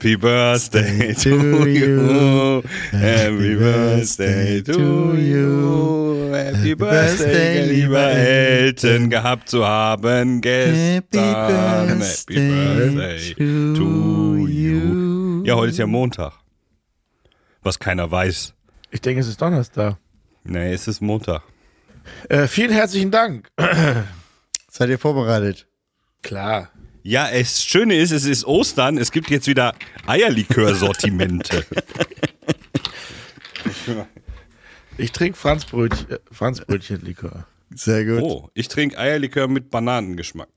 Happy Birthday to you. Happy Birthday to you. Happy Birthday, lieber Eltern, gehabt zu haben gestern. Happy Birthday to you. Ja, heute ist ja Montag. Was keiner weiß. Ich denke, es ist Donnerstag. Nee, es ist Montag. Äh, vielen herzlichen Dank. Seid ihr vorbereitet? Klar. Ja, das Schöne ist, es ist Ostern, es gibt jetzt wieder Eierlikör-Sortimente. Ich trinke Franzbrötchen, äh, Franzbrötchenlikör. Sehr gut. Oh, ich trinke Eierlikör mit Bananengeschmack.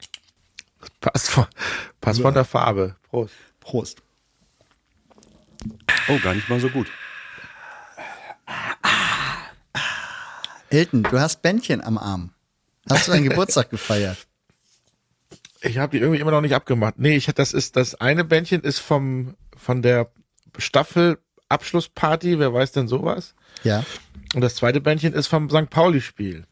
Passt von, passt von der Farbe. Prost. Prost. Oh, gar nicht mal so gut. Elton, du hast Bändchen am Arm. Hast du deinen Geburtstag gefeiert? Ich habe die irgendwie immer noch nicht abgemacht. Nee, ich das ist das eine Bändchen ist vom von der Staffel Abschlussparty, wer weiß denn sowas? Ja. Und das zweite Bändchen ist vom St. Pauli Spiel.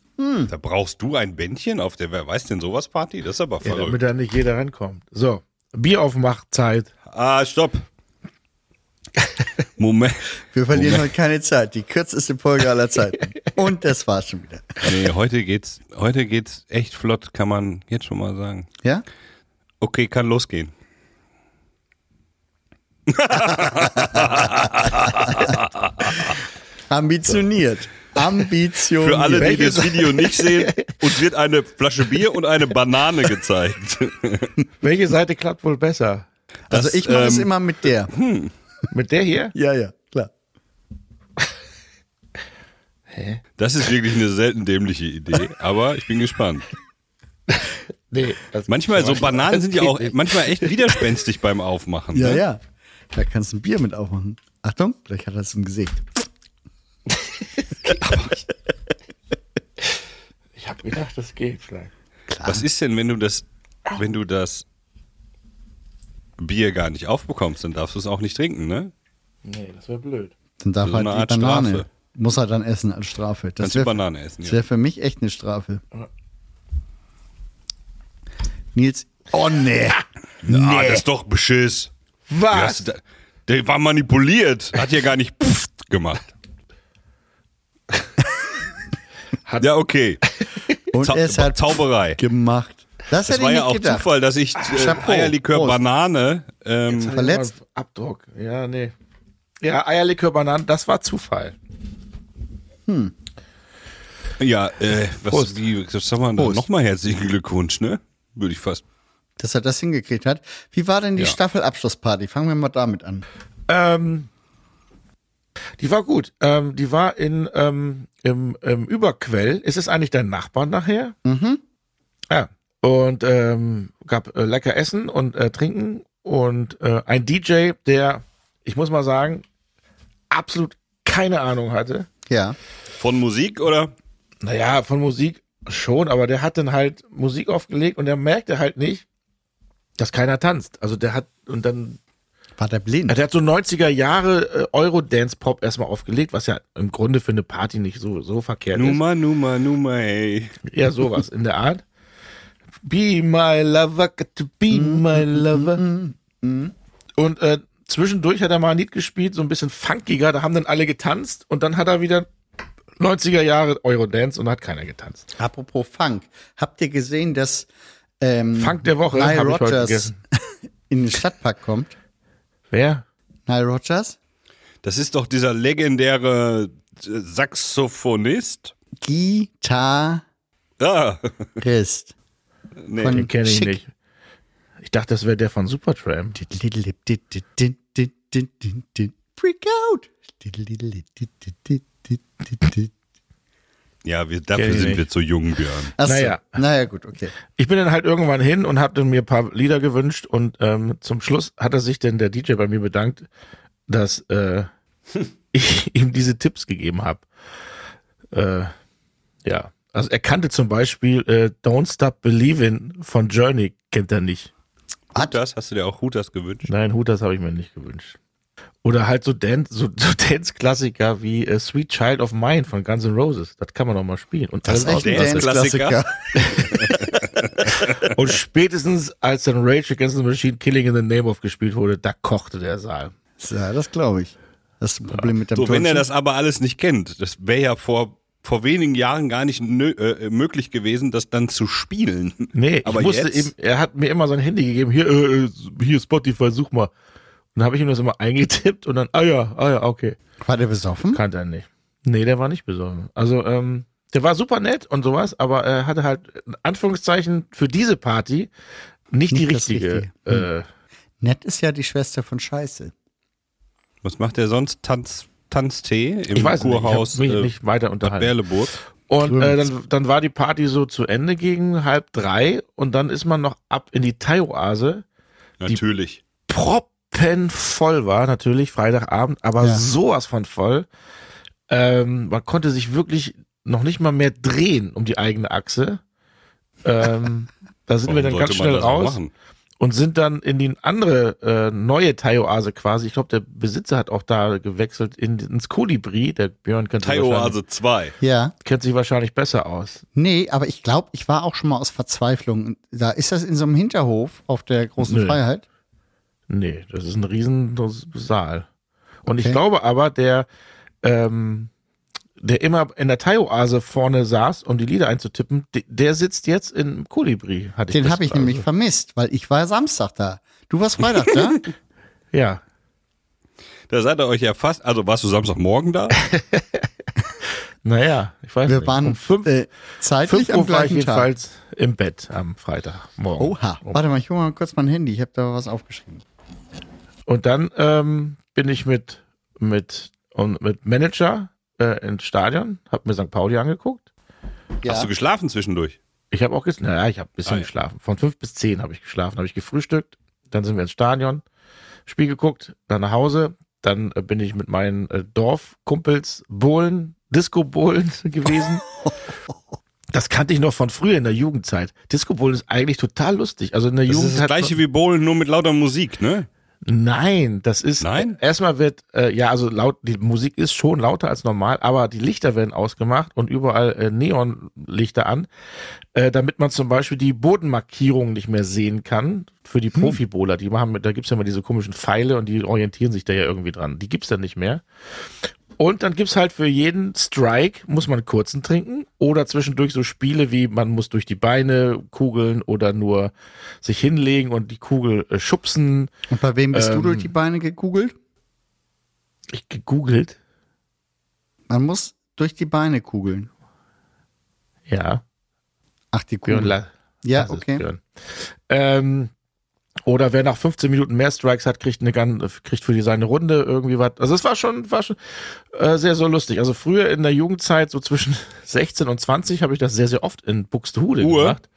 Da brauchst du ein Bändchen auf der Wer weiß denn sowas Party? Das ist aber Ja, verrückt. damit da nicht jeder rankommt. So, Bieraufmachzeit. ah, stopp. Moment. Wir verlieren Moment. heute keine Zeit. Die kürzeste Folge aller Zeiten. Und das war's schon wieder. Nee, heute geht's, heute geht's echt flott, kann man jetzt schon mal sagen. Ja? Okay, kann losgehen. Ambitioniert. Ambitioniert. Für alle, die das Video nicht sehen, uns wird eine Flasche Bier und eine Banane gezeigt. Welche Seite klappt wohl besser? Also Das, ich mache es ähm, immer mit der. Mit der hier? Ja, ja, klar. Das ist wirklich eine selten dämliche Idee, aber ich bin gespannt. Nee. Das Manchmal, so Bananen sind ja auch nicht. manchmal echt widerspenstig beim Aufmachen. Ja, ne? ja. Da kannst du ein Bier mit aufmachen. Achtung, gleich hat er es im Gesicht. Ich habe gedacht, das geht vielleicht. Was ist denn, wenn du das, wenn du das Bier gar nicht aufbekommst, dann darfst du es auch nicht trinken, ne? Nee, das wäre blöd. Dann darf So halt eine die Art Banane. Strafe. Muss er dann essen als Strafe. Das Kannst du wäre Banane essen, das ja. wär für mich echt eine Strafe. Nils. Oh nee. Ah, das ist doch Beschiss. Was? da- Der war manipuliert, hat ja gar nicht pfft gemacht. Hat- ja, okay. Und Zau es hat Zauberei. gemacht. Das, Das war ja auch gedacht. Zufall, dass ich äh, Chapeau. Eierlikör Prost. Banane. Ähm, Verletzt? Abdruck. Ja, nee. Ja, Eierlikör, Bananen, das war Zufall. Ja, äh, was, Prost. wie, was soll man da? Prost. Nochmal herzlichen Glückwunsch, ne? Würde ich fast. Dass er das hingekriegt hat. Wie war denn die Ja. Staffelabschlussparty? Fangen wir mal damit an. Ähm, die war gut. Ähm, die war in ähm, im, im Überquell. Ist es eigentlich dein Nachbar nachher? Mhm. Ja. Und ähm, gab äh, lecker Essen und äh, Trinken und äh, ein DJ, der, ich muss mal sagen, absolut keine Ahnung hatte. Ja. Von Musik oder? Naja, von Musik schon, aber der hat dann halt Musik aufgelegt und der merkte halt nicht, dass keiner tanzt. Also der hat, und dann War der blind? Der hat so 90er Jahre äh, Euro-Dance-Pop erstmal aufgelegt, was ja im Grunde für eine Party nicht so, so verkehrt Numa, Numa, Numa, hey. ist. Ja, sowas in der Art. Be my lover, got to be my lover. Und äh, zwischendurch hat er mal ein Lied gespielt, so ein bisschen funkiger, da haben dann alle getanzt und dann hat er wieder 90er Jahre Eurodance und hat keiner getanzt. Apropos Funk. Habt ihr gesehen, dass ähm, Funk der Woche Nile Rogers in den Stadtpark kommt? Wer? Nile Rogers? Das ist doch dieser legendäre äh, Saxophonist. Gitarrist. Ah, nee. Von Den kenne ich Schick. nicht. Ich dachte, das wäre der von Supertramp. Freak out. Ja, wir, dafür ich sind nicht. wir zu jung, Björn. Achso. Naja. Naja, gut, okay. Ich bin dann halt irgendwann hin und habe dann mir ein paar Lieder gewünscht und ähm, zum Schluss hat er sich denn der DJ bei mir bedankt, dass äh, ich ihm diese Tipps gegeben habe. Äh, ja, also er kannte zum Beispiel äh, Don't Stop Believin' von Journey, kennt er nicht. Hutas, hast du dir auch Hutas gewünscht? Nein, Hutas habe ich mir nicht gewünscht. Oder halt so Dance, so, so Dance-Klassiker wie äh, Sweet Child of Mine von Guns N' Roses. Das kann man doch mal spielen. Und, Das ist alles echt ein Dance-Klassiker. Und spätestens als dann Rage Against the Machine Killing in the Name of gespielt wurde, da kochte der Saal. Ja, das glaube ich. Das ist ein Problem mit dem So, wenn er das aber alles nicht kennt, das wäre ja vor, vor wenigen Jahren gar nicht nö, äh, möglich gewesen, das dann zu spielen. Nee, aber ich musste jetzt, ihm, er hat mir immer sein Handy gegeben, hier, äh, äh, hier Spotify, such mal. Und dann habe ich ihm das immer eingetippt und dann, ah ja, ah ja, okay. War der besoffen? Kannte er nicht. Nee, der war nicht besoffen. Also, ähm, der war super nett und sowas, aber er hatte halt, in Anführungszeichen, für diese Party nicht, die Nicht das richtige. Richtige. Äh, Nett ist ja die Schwester von Scheiße. was macht er sonst? Tanz, Tanztee im ich weiß nicht, ich Kurhaus mich äh, nicht weiter unterhalten. Berleburg. Und äh, dann, dann war die Party so zu Ende gegen halb drei und dann ist man noch ab in die Thai-Oase, Natürlich. proppenvoll war, natürlich, Freitagabend, aber Ja. sowas von voll. Ähm, man konnte sich wirklich noch nicht mal mehr drehen um die eigene Achse. Ähm, da sind wir Warum dann ganz schnell raus machen? Und sind dann in die andere äh, neue Thai-Oase quasi. Ich glaube, der Besitzer hat auch da gewechselt in, ins Kolibri. Der Björn kennt sich, wahrscheinlich, Thai-Oase 2. Ja. kennt sich wahrscheinlich besser aus. Nee, aber ich glaube, ich war auch schon mal aus Verzweiflung. Da ist das in so einem Hinterhof auf der großen Nö. Freiheit. Nee, das ist ein riesen Saal. Und ich Okay. glaube aber, der, ähm, der immer in der Thai-Oase vorne saß, um die Lieder einzutippen, de- der sitzt jetzt im Kolibri. Hatte Den das habe ich also. nämlich vermisst, weil ich war Samstag da. Du warst Freitag da? Ja, Da seid ihr euch ja fast, also warst du Samstagmorgen da? naja, ich weiß Wir nicht. waren um fünf, äh, zeitlich fünf am Uhr war ich gleichen Tag. jedenfalls im Bett am Freitagmorgen. Oha. Um- Warte mal, ich hole mal kurz mein Handy. Ich habe da was aufgeschrieben. Und dann ähm, bin ich mit, mit, und mit Manager äh, ins Stadion, hab mir St. Pauli angeguckt. Ja. Hast du geschlafen zwischendurch? Ich habe auch ges naja, ich habe ein bisschen Ah, ja. geschlafen. Von fünf bis zehn habe ich geschlafen, habe ich gefrühstückt, dann sind wir ins Stadion, Spiel geguckt, dann nach Hause, dann äh, bin ich mit meinen äh, Dorfkumpels Bohlen, Disco-Bohlen gewesen. Das kannte ich noch von früher in der Jugendzeit. Disco-Bohlen ist eigentlich total lustig. Also in der Das Jugend ist das hat gleiche wie Bowlen, nur mit lauter Musik, ne? Nein, das ist Nein? erstmal wird äh, ja also laut die Musik ist schon lauter als normal, aber die Lichter werden ausgemacht und überall äh, Neonlichter an, äh, damit man zum Beispiel die Bodenmarkierungen nicht mehr sehen kann für die Profibohler. Die machen, mit- da gibt's ja immer diese komischen Pfeile und die orientieren sich da ja irgendwie dran. Die gibt's dann nicht mehr. Und dann gibt's halt für jeden Strike, muss man einen kurzen trinken oder zwischendurch so Spiele wie man muss durch die Beine kugeln oder nur sich hinlegen und die Kugel äh, schubsen. Und bei wem bist du Ähm, durch die Beine gegoogelt? Ich gegoogelt. Man muss durch die Beine kugeln. Ja, Ach, die. Kugel. Ja, okay. Ähm, oder wer nach 15 Minuten mehr Strikes hat, kriegt eine ganz, kriegt für die seine Runde irgendwie was. Also es war schon, war schon äh, sehr, so lustig. Also früher in der Jugendzeit, so zwischen 16 und 20, habe ich das sehr, sehr oft in Buxtehude Uhr? gemacht.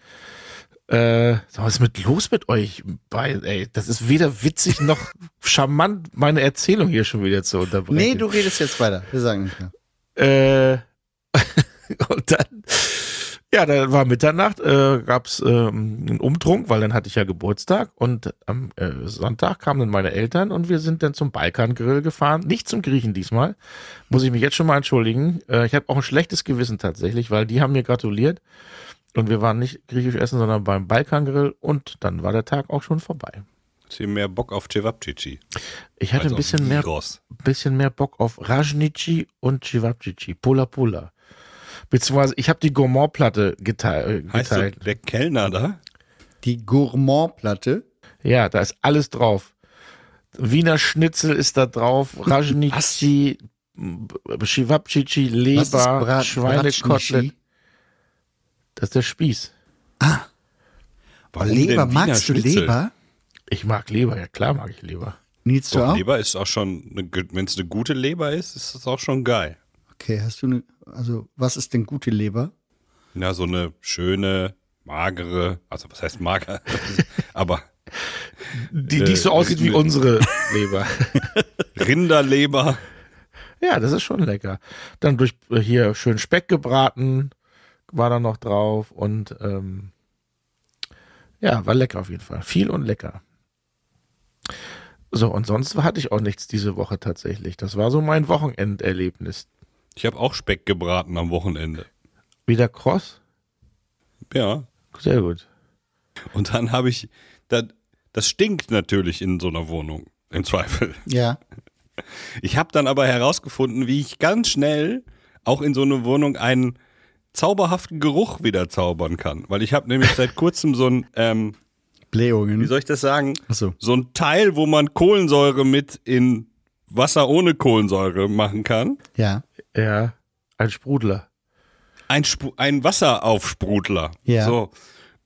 Äh, was ist mit los mit euch? Bei, ey, das ist weder witzig noch charmant, meine Erzählung hier schon wieder zu unterbrechen. Nee, du redest jetzt weiter. Wir sagen nicht mehr. Äh, und dann, ja, da war Mitternacht, äh, gab's ähm, einen Umtrunk, weil dann hatte ich ja Geburtstag und am äh, Sonntag kamen dann meine Eltern und wir sind dann zum Balkangrill gefahren. Nicht zum Griechen diesmal. Muss ich mich jetzt schon mal entschuldigen. Äh, ich habe auch ein schlechtes Gewissen tatsächlich, weil die haben mir gratuliert und wir waren nicht griechisch essen, sondern beim Balkangrill und dann war der Tag auch schon vorbei. Du mehr Bock auf Cevapcici? Ich hatte Also ein bisschen auf mehr bisschen mehr Bock auf Rajnici und Cevapcici, Pula Pula. Beziehungsweise ich habe die Gourmand-Platte geteil, äh, Heißt so, geteilt. der Kellner da? Die Gourmand-Platte. Ja, da ist alles drauf. Wiener Schnitzel ist da drauf, Rajnici, Was ist Leber, Schweinekotelett. Das ist der Spieß. Warum Leber, magst du Schnitzel? Leber? Ich mag Leber, ja klar mag ich Leber. Nils, du auch? Leber ist auch schon, wenn es eine gute Leber ist, ist das auch schon geil. Okay, hast du eine, also was ist denn gute Leber? Na, so eine schöne, magere, also was heißt mager? Aber Die, die so aussieht wie unsere Leber. Rinderleber. Ja, das ist schon lecker. Dann durch äh, hier schön Speck gebraten war da noch drauf und ähm, Ja, war lecker auf jeden Fall. Viel und lecker. So, und sonst hatte ich auch nichts diese Woche tatsächlich. Das war so mein Wochenenderlebnis. Ich habe auch Speck gebraten am Wochenende. Wieder Cross? Ja. Sehr gut. Und dann habe ich, das, das stinkt natürlich in so einer Wohnung, im Zweifel. Ja. Ich habe dann aber herausgefunden, wie ich ganz schnell auch in so eine Wohnung einen zauberhaften Geruch wieder zaubern kann. Weil ich habe nämlich seit kurzem so ein, ähm, Blähungen. wie soll ich das sagen? Ach so. So ein Teil, wo man Kohlensäure mit in Wasser ohne Kohlensäure machen kann. Ja. Ja, ein Sprudler. Ein, Sp ein Wasseraufsprudler. Ja. So.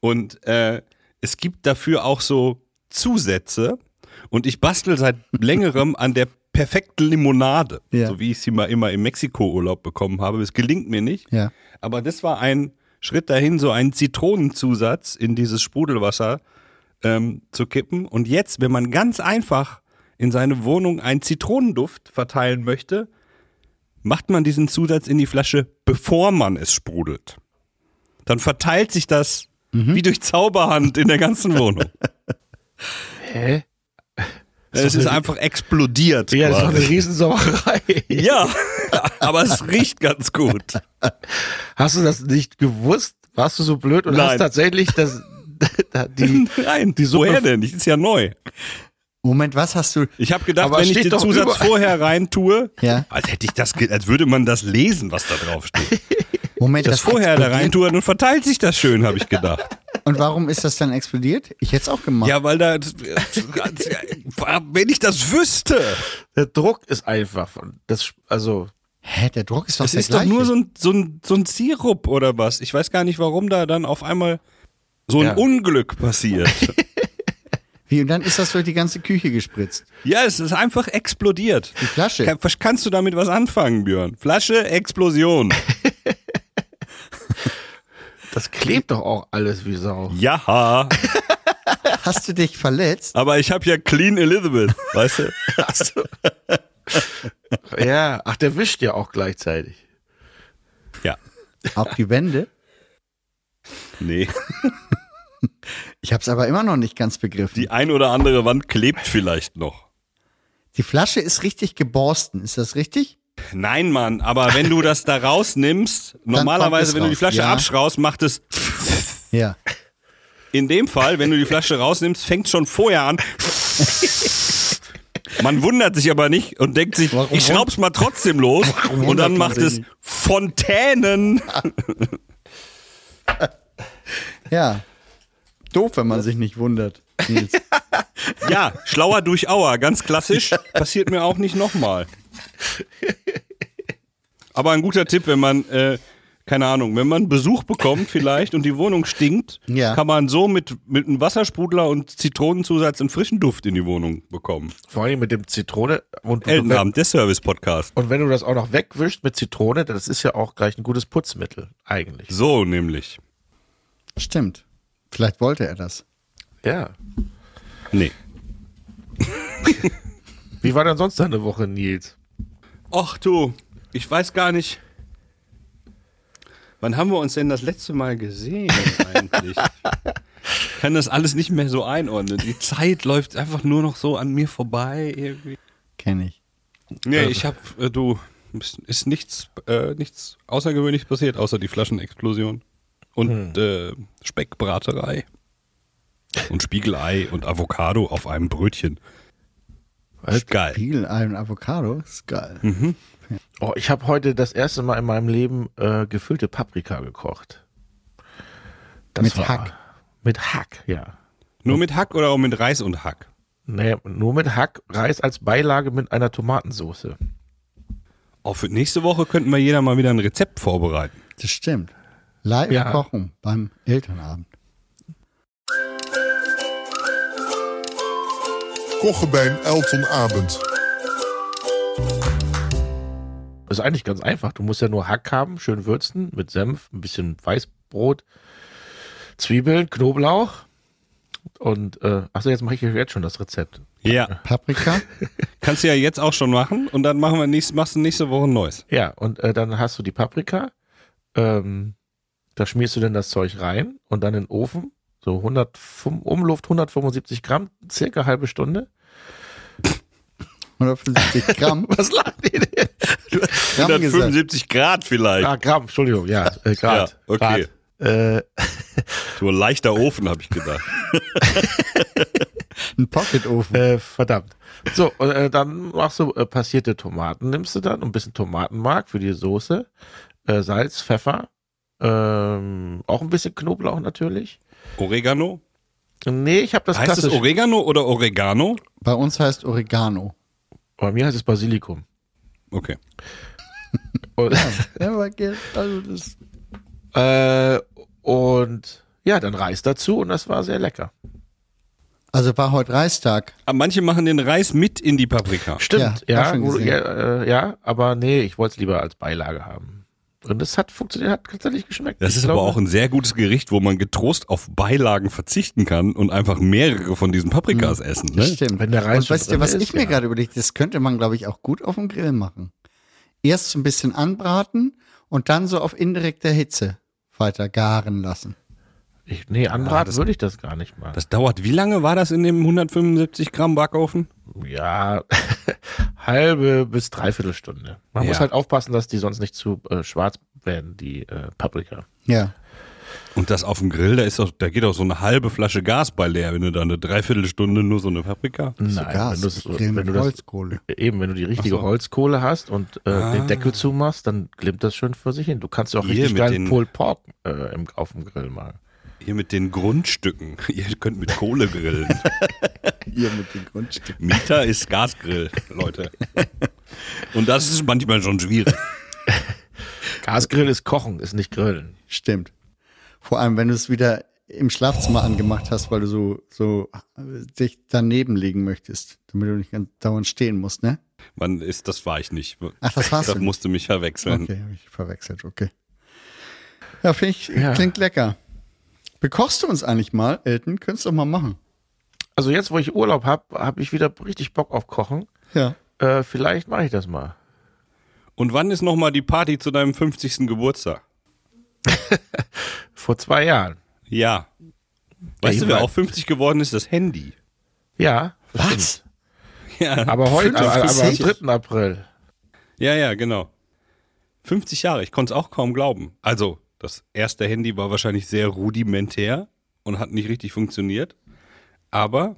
Und äh, es gibt dafür auch so Zusätze. Und ich bastel seit längerem an der perfekten Limonade. Ja. So wie ich sie mal immer im Mexiko-Urlaub bekommen habe. Es gelingt mir nicht. Ja. Aber das war ein Schritt dahin, so einen Zitronenzusatz in dieses Sprudelwasser ähm, zu kippen. Und jetzt, wenn man ganz einfach in seine Wohnung einen Zitronenduft verteilen möchte, macht man diesen Zusatz in die Flasche, bevor man es sprudelt. Dann verteilt sich das wie durch Zauberhand in der ganzen Wohnung. Hä? es ist einfach explodiert. Ja, das ist doch eine quasi. Riesensauerei. ja, aber es riecht ganz gut. Hast du das nicht gewusst? Warst du so blöd und Nein. hast tatsächlich das, die, Nein, die Suppe- woher denn? Das ist ja neu. Moment, was hast du? Ich habe gedacht, Aber wenn ich den Zusatz überall. vorher rein tue, Ja. als hätte ich das, als würde man das lesen, was da drauf steht. Moment, Das vorher da rein explodiert? tue, dann verteilt sich das schön, habe ich gedacht. Und warum ist das dann explodiert? Ich hätte es auch gemacht. Ja, weil da, wenn ich das wüsste. der Druck ist einfach. Das, also, Hä, der Druck ist doch Das ist doch nur so ein, so, ein, so ein Sirup oder was. Ich weiß gar nicht, warum da dann auf einmal so ein Ja. Unglück passiert. Wie, und dann ist das durch die ganze Küche gespritzt. ja, es ist einfach explodiert. Die Flasche. Kann, kannst du damit was anfangen, Björn? Flasche, Explosion. das klebt doch auch alles wie Sau. Ja, Hast du dich verletzt? aber ich habe ja Clean Elizabeth, weißt du? Achso. ja, ach, der wischt ja auch gleichzeitig. Ja. Auch die Wände? Nee. Ich habe es aber immer noch nicht ganz begriffen. Die ein oder andere Wand klebt vielleicht noch. Die Flasche ist richtig geborsten. Ist das richtig? Nein, Mann, aber wenn du das da rausnimmst, normalerweise, es wenn du die Flasche ja. abschraust, macht es Ja. in dem Fall, wenn du die Flasche rausnimmst, fängt schon vorher an. Man wundert sich aber nicht und denkt sich, Warum- ich schraub's mal trotzdem los und wundert dann macht es? Fontänen. Ja. Doof, wenn man sich nicht wundert. Ja, schlauer durch Auer, ganz klassisch. Passiert mir auch nicht nochmal. Aber ein guter Tipp, wenn man, äh, keine Ahnung, wenn man Besuch bekommt vielleicht und die Wohnung stinkt, Ja. kann man so mit, mit einem Wassersprudler und Zitronenzusatz einen frischen Duft in die Wohnung bekommen. Vor allem mit dem Zitrone. Und, Eltenabend, der Service-Podcast. und wenn du das auch noch wegwischst mit Zitrone, das ist ja auch gleich ein gutes Putzmittel, eigentlich. So nämlich. Stimmt. Vielleicht wollte er das. Ja. Nee. Wie war denn sonst deine Woche, Nils? Ach du, ich weiß gar nicht. Wann haben wir uns denn das letzte Mal gesehen eigentlich? Ich kann das alles nicht mehr so einordnen. Die Zeit läuft einfach nur noch so an mir vorbei irgendwie. Kenne ich. Nee, ich hab, äh, du, ist- ist nichts, äh, nichts Außergewöhnliches passiert, außer die Flaschenexplosion. Und äh, Speckbraterei. Und Spiegelei und Avocado auf einem Brötchen. Was? Geil. Spiegelei und Avocado. Ist geil. Oh, ich habe heute das erste Mal in meinem Leben äh, gefüllte Paprika gekocht. Das Mit war- Hack. Mit Hack, ja. Nur mit Hack oder auch mit Reis und Hack? Nee, nur mit Hack, Reis als Beilage mit einer Tomatensoße. Auch für nächste Woche könnten wir jeder mal wieder ein Rezept vorbereiten. Das stimmt. Live Ja. kochen beim Elternabend. Kochen bij een Eltonabend. Ist eigentlich ganz einfach. Du musst ja nur Hack haben, schön würzen, mit Senf, ein bisschen Weißbrot, Zwiebeln, Knoblauch. Und, äh, achso, jetzt mache ich jetzt schon das Rezept. Ja. Paprika? Kannst du ja jetzt auch schon machen und dann machen wir nächst, machst du nächste Woche ein neues. Ja, und äh, dann hast du die Paprika. Ähm, da schmierst du dann das Zeug rein und dann in den Ofen, so So 100, fünf- Umluft 175 Gramm, circa halbe Stunde. 150 Gramm. Was lacht ihr denn? Gramm gesagt. 175 Grad vielleicht. Ah, Gramm, Entschuldigung, ja, äh, Grad. Ja, okay. Grad. Äh, So ein leichter Ofen, habe ich gedacht. Ein Pocketofen. äh, verdammt. So, äh, dann machst du äh, passierte Tomaten, nimmst du dann, ein bisschen Tomatenmark für die Soße, äh, Salz, Pfeffer, ähm, auch ein bisschen Knoblauch natürlich. Oregano? Nee, ich habe das heißt es klassisch. Oregano oder Oregano? Bei uns heißt Oregano. Bei mir heißt es Basilikum. Okay. Und, Ja, aber geht- also das äh, und ja, dann Reis dazu und das war sehr lecker. also war heute Reistag. Aber manche machen den Reis mit in die Paprika. Stimmt, Ja, ja, ja, äh, ja, aber nee, ich wollte es lieber als Beilage haben. Und es hat funktioniert, hat tatsächlich geschmeckt. Das Ich ist glaube, aber auch ein sehr gutes Gericht, wo man getrost auf Beilagen verzichten kann und einfach mehrere von diesen Paprikas essen. Ne? Stimmt. Wenn der Reis Und weißt du, was ist, ich mir ja. gerade überlegt, das könnte man, glaube ich, auch gut auf dem Grill machen. Erst so ein bisschen anbraten und dann so auf indirekter Hitze weiter garen lassen. Ich, nee, anbraten würde ich das gar nicht mal. Das dauert, wie lange war das in dem 175 Gramm Backofen? ja, halbe bis dreiviertel Stunde. Man Ja. muss halt aufpassen, dass die sonst nicht zu äh, schwarz werden, die äh, Paprika. Ja. Und das auf dem Grill, da ist doch, da geht auch so eine halbe Flasche Gas bei leer, wenn du da eine Dreiviertelstunde nur so eine Paprika. Nein, Gas. wenn, grill wenn du das Holzkohle. eben, wenn du die richtige so. Holzkohle hast und äh, Ah. den Deckel zumachst, dann glimmt das schön für sich hin. Du kannst auch Hier richtig mit geil den- Pulled Pork äh, im, auf dem Grill machen. Hier mit den Grundstücken. Ihr könnt mit Kohle grillen. Hier mit den Grundstücken. Mieter ist Gasgrill, Leute. Und das ist manchmal schon schwierig. Gasgrill ist Kochen, ist nicht Grillen. Stimmt. Vor allem, wenn du es wieder im Schlafzimmer angemacht hast, weil du so, so äh, dich daneben legen möchtest, damit du nicht ganz dauernd stehen musst, ne? Man ist, das war ich nicht. Ach, das warst Das du. musste mich verwechseln. Okay, habe ich verwechselt, okay. Ja, finde ich, Ja. klingt lecker. Bekochst du uns eigentlich mal, Elton? Könntest du doch mal machen. Also jetzt, wo ich Urlaub habe, habe ich wieder richtig Bock auf Kochen. Ja. Äh, vielleicht mache ich das mal. Und wann ist nochmal die Party zu deinem 50. Geburtstag? Vor zwei Jahren. Ja. Weißt ich du, wer auch 50 geworden ist? Das Handy. Ja, Was? Ja, Aber heute, aber, aber am 50? 3. April. ja, ja, genau. 50 Jahre, ich konnte es auch kaum glauben. Also, das erste Handy war wahrscheinlich sehr rudimentär und hat nicht richtig funktioniert. Aber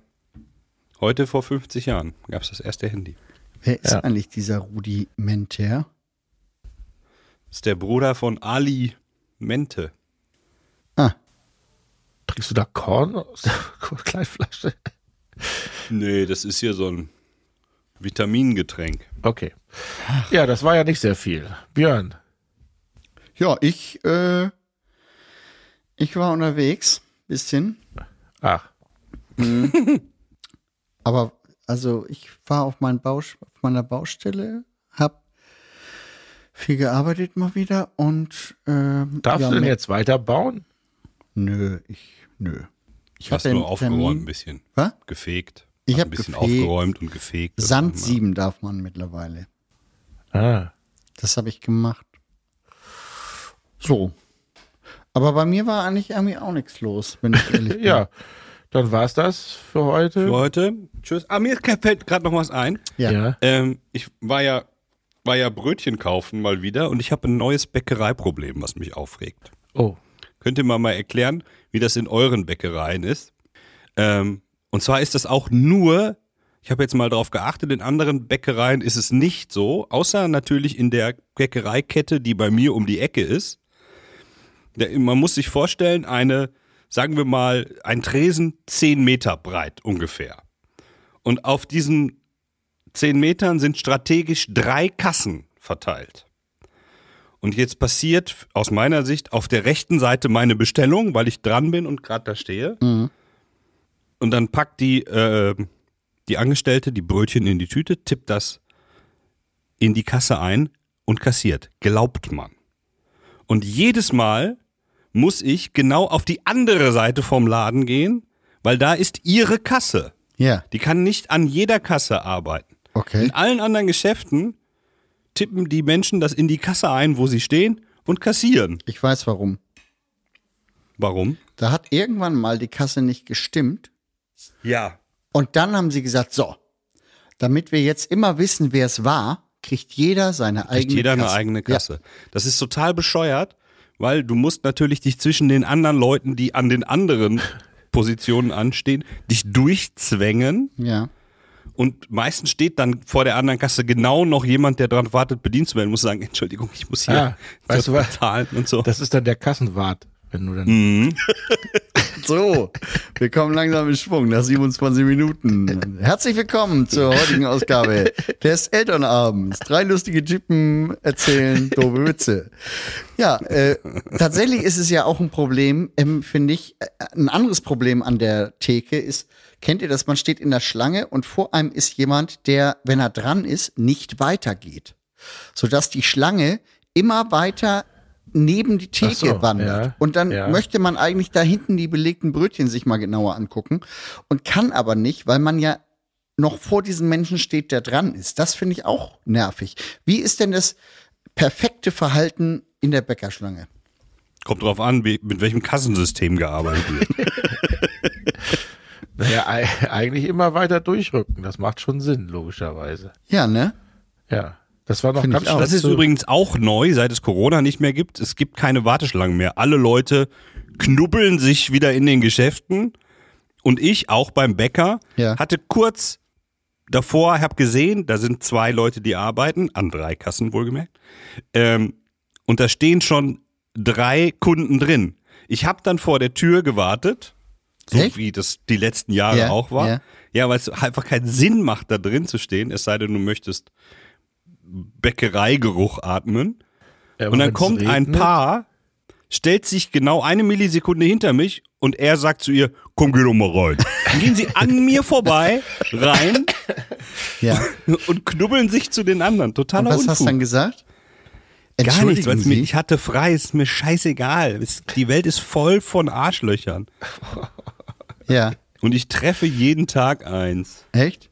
heute vor 50 Jahren gab es das erste Handy. Wer ist Ja. eigentlich dieser Rudimentär? Das ist der Bruder von Ali Mente. Ah, Trinkst du da Korn aus der Kleinflasche? Nee, das ist hier so ein Vitamingetränk. Okay. Ja, das war ja nicht sehr viel. Björn. Ja, ich, äh, ich war unterwegs, bisschen. Ach, Aber, also, ich war auf, mein Baus auf meiner Baustelle, hab viel gearbeitet mal wieder und, ähm, darfst ja, du denn jetzt weiterbauen? Nö, ich, nö. Ich hatte nur aufgeräumt ein Termin. bisschen. Was? Gefegt. Ich Hat hab ein bisschen gefegt. aufgeräumt und gefegt. Sand sieben darf man mittlerweile. Ah. Das habe ich gemacht. So. Aber bei mir war eigentlich irgendwie auch nichts los, wenn ich ehrlich bin. Ja, dann war's das für heute. Für heute. Tschüss. Ah, mir fällt gerade noch was ein. Ja. Ja. Ähm, ich war ja, war ja Brötchen kaufen mal wieder und ich habe ein neues Bäckereiproblem, was mich aufregt. Oh. Könnt ihr mal mal erklären, wie das in euren Bäckereien ist? Ähm, und zwar ist das auch nur, ich habe jetzt mal drauf geachtet, in anderen Bäckereien ist es nicht so, außer natürlich in der Bäckereikette, die bei mir um die Ecke ist. Man muss sich vorstellen, eine, sagen wir mal, ein Tresen 10 Meter breit ungefähr. Und auf diesen 10 Metern sind strategisch drei Kassen verteilt. Und jetzt passiert aus meiner Sicht auf der rechten Seite meine Bestellung, weil ich dran bin und gerade da stehe. Und dann packt die, äh, die Angestellte die Brötchen in die Tüte, tippt das in die Kasse ein und kassiert. Glaubt man. Und jedes Mal muss ich genau auf die andere Seite vom Laden gehen, weil da ist ihre Kasse. Ja, Die kann nicht an jeder Kasse arbeiten. okay. In allen anderen Geschäften tippen die Menschen das in die Kasse ein, wo sie stehen und kassieren. Ich weiß warum. Warum? Da hat irgendwann mal die Kasse nicht gestimmt. Ja. Und dann haben sie gesagt, so, damit wir jetzt immer wissen, wer es war, kriegt jeder seine Kriegt eigene jeder Kasse. eine eigene Kasse. Das ist total bescheuert, weil du musst natürlich dich zwischen den anderen Leuten, die an den anderen Positionen anstehen, dich durchzwängen. Ja. Und meistens steht dann vor der anderen Kasse genau noch jemand, der dran wartet, bedient zu werden, muss sagen, Entschuldigung, ich muss hier Ah, weißt du was? bezahlen und so. Das ist dann der Kassenwart, wenn du dann. Mhm. So, wir kommen langsam in Schwung nach 27 Minuten. Herzlich willkommen zur heutigen Ausgabe des Elternabends. Drei lustige Typen erzählen doofe Witze. Ja, äh, tatsächlich ist es ja auch ein Problem, ähm, finde ich. Äh, ein anderes Problem an der Theke ist, kennt ihr das, man steht in der Schlange und vor einem ist jemand, der, wenn er dran ist, nicht weitergeht. Sodass die Schlange immer weiter neben die Theke so, wandert. ja, und dann ja. möchte man eigentlich da hinten die belegten Brötchen sich mal genauer angucken und kann aber nicht, weil man ja noch vor diesem Menschen steht, der dran ist. Das finde ich auch nervig. Wie ist denn das perfekte Verhalten in der Bäckerschlange? Kommt drauf an, wie, mit welchem Kassensystem gearbeitet wird. Naja, ei- eigentlich immer weiter durchrücken. Das macht schon Sinn, logischerweise. Ja, ne? Ja. Das war noch ganz schnell Das ist übrigens auch neu, seit es Corona nicht mehr gibt. Es gibt keine Warteschlangen mehr. Alle Leute knubbeln sich wieder in den Geschäften. Und ich, auch beim Bäcker, Ja. hatte kurz davor, habe gesehen, da sind zwei Leute, die arbeiten, an drei Kassen wohlgemerkt. Ähm, und da stehen schon drei Kunden drin. Ich habe dann vor der Tür gewartet, so Echt? wie das die letzten Jahre Ja, auch war. ja. Ja, weil es einfach keinen Sinn macht, da drin zu stehen, es sei denn, du möchtest Bäckereigeruch atmen. Ja, Und dann kommt ein regnet- Paar, stellt sich genau eine Millisekunde hinter mich und er sagt zu ihr, komm, geh doch mal rein. Dann gehen sie an mir vorbei, rein Ja. und knubbeln sich zu den anderen. Und Totaler was hast du Unfug. dann gesagt? Gar nichts, weil Sie? ich hatte frei, ist mir scheißegal. Es, die Welt ist voll von Arschlöchern. Ja. Und ich treffe jeden Tag eins. Echt?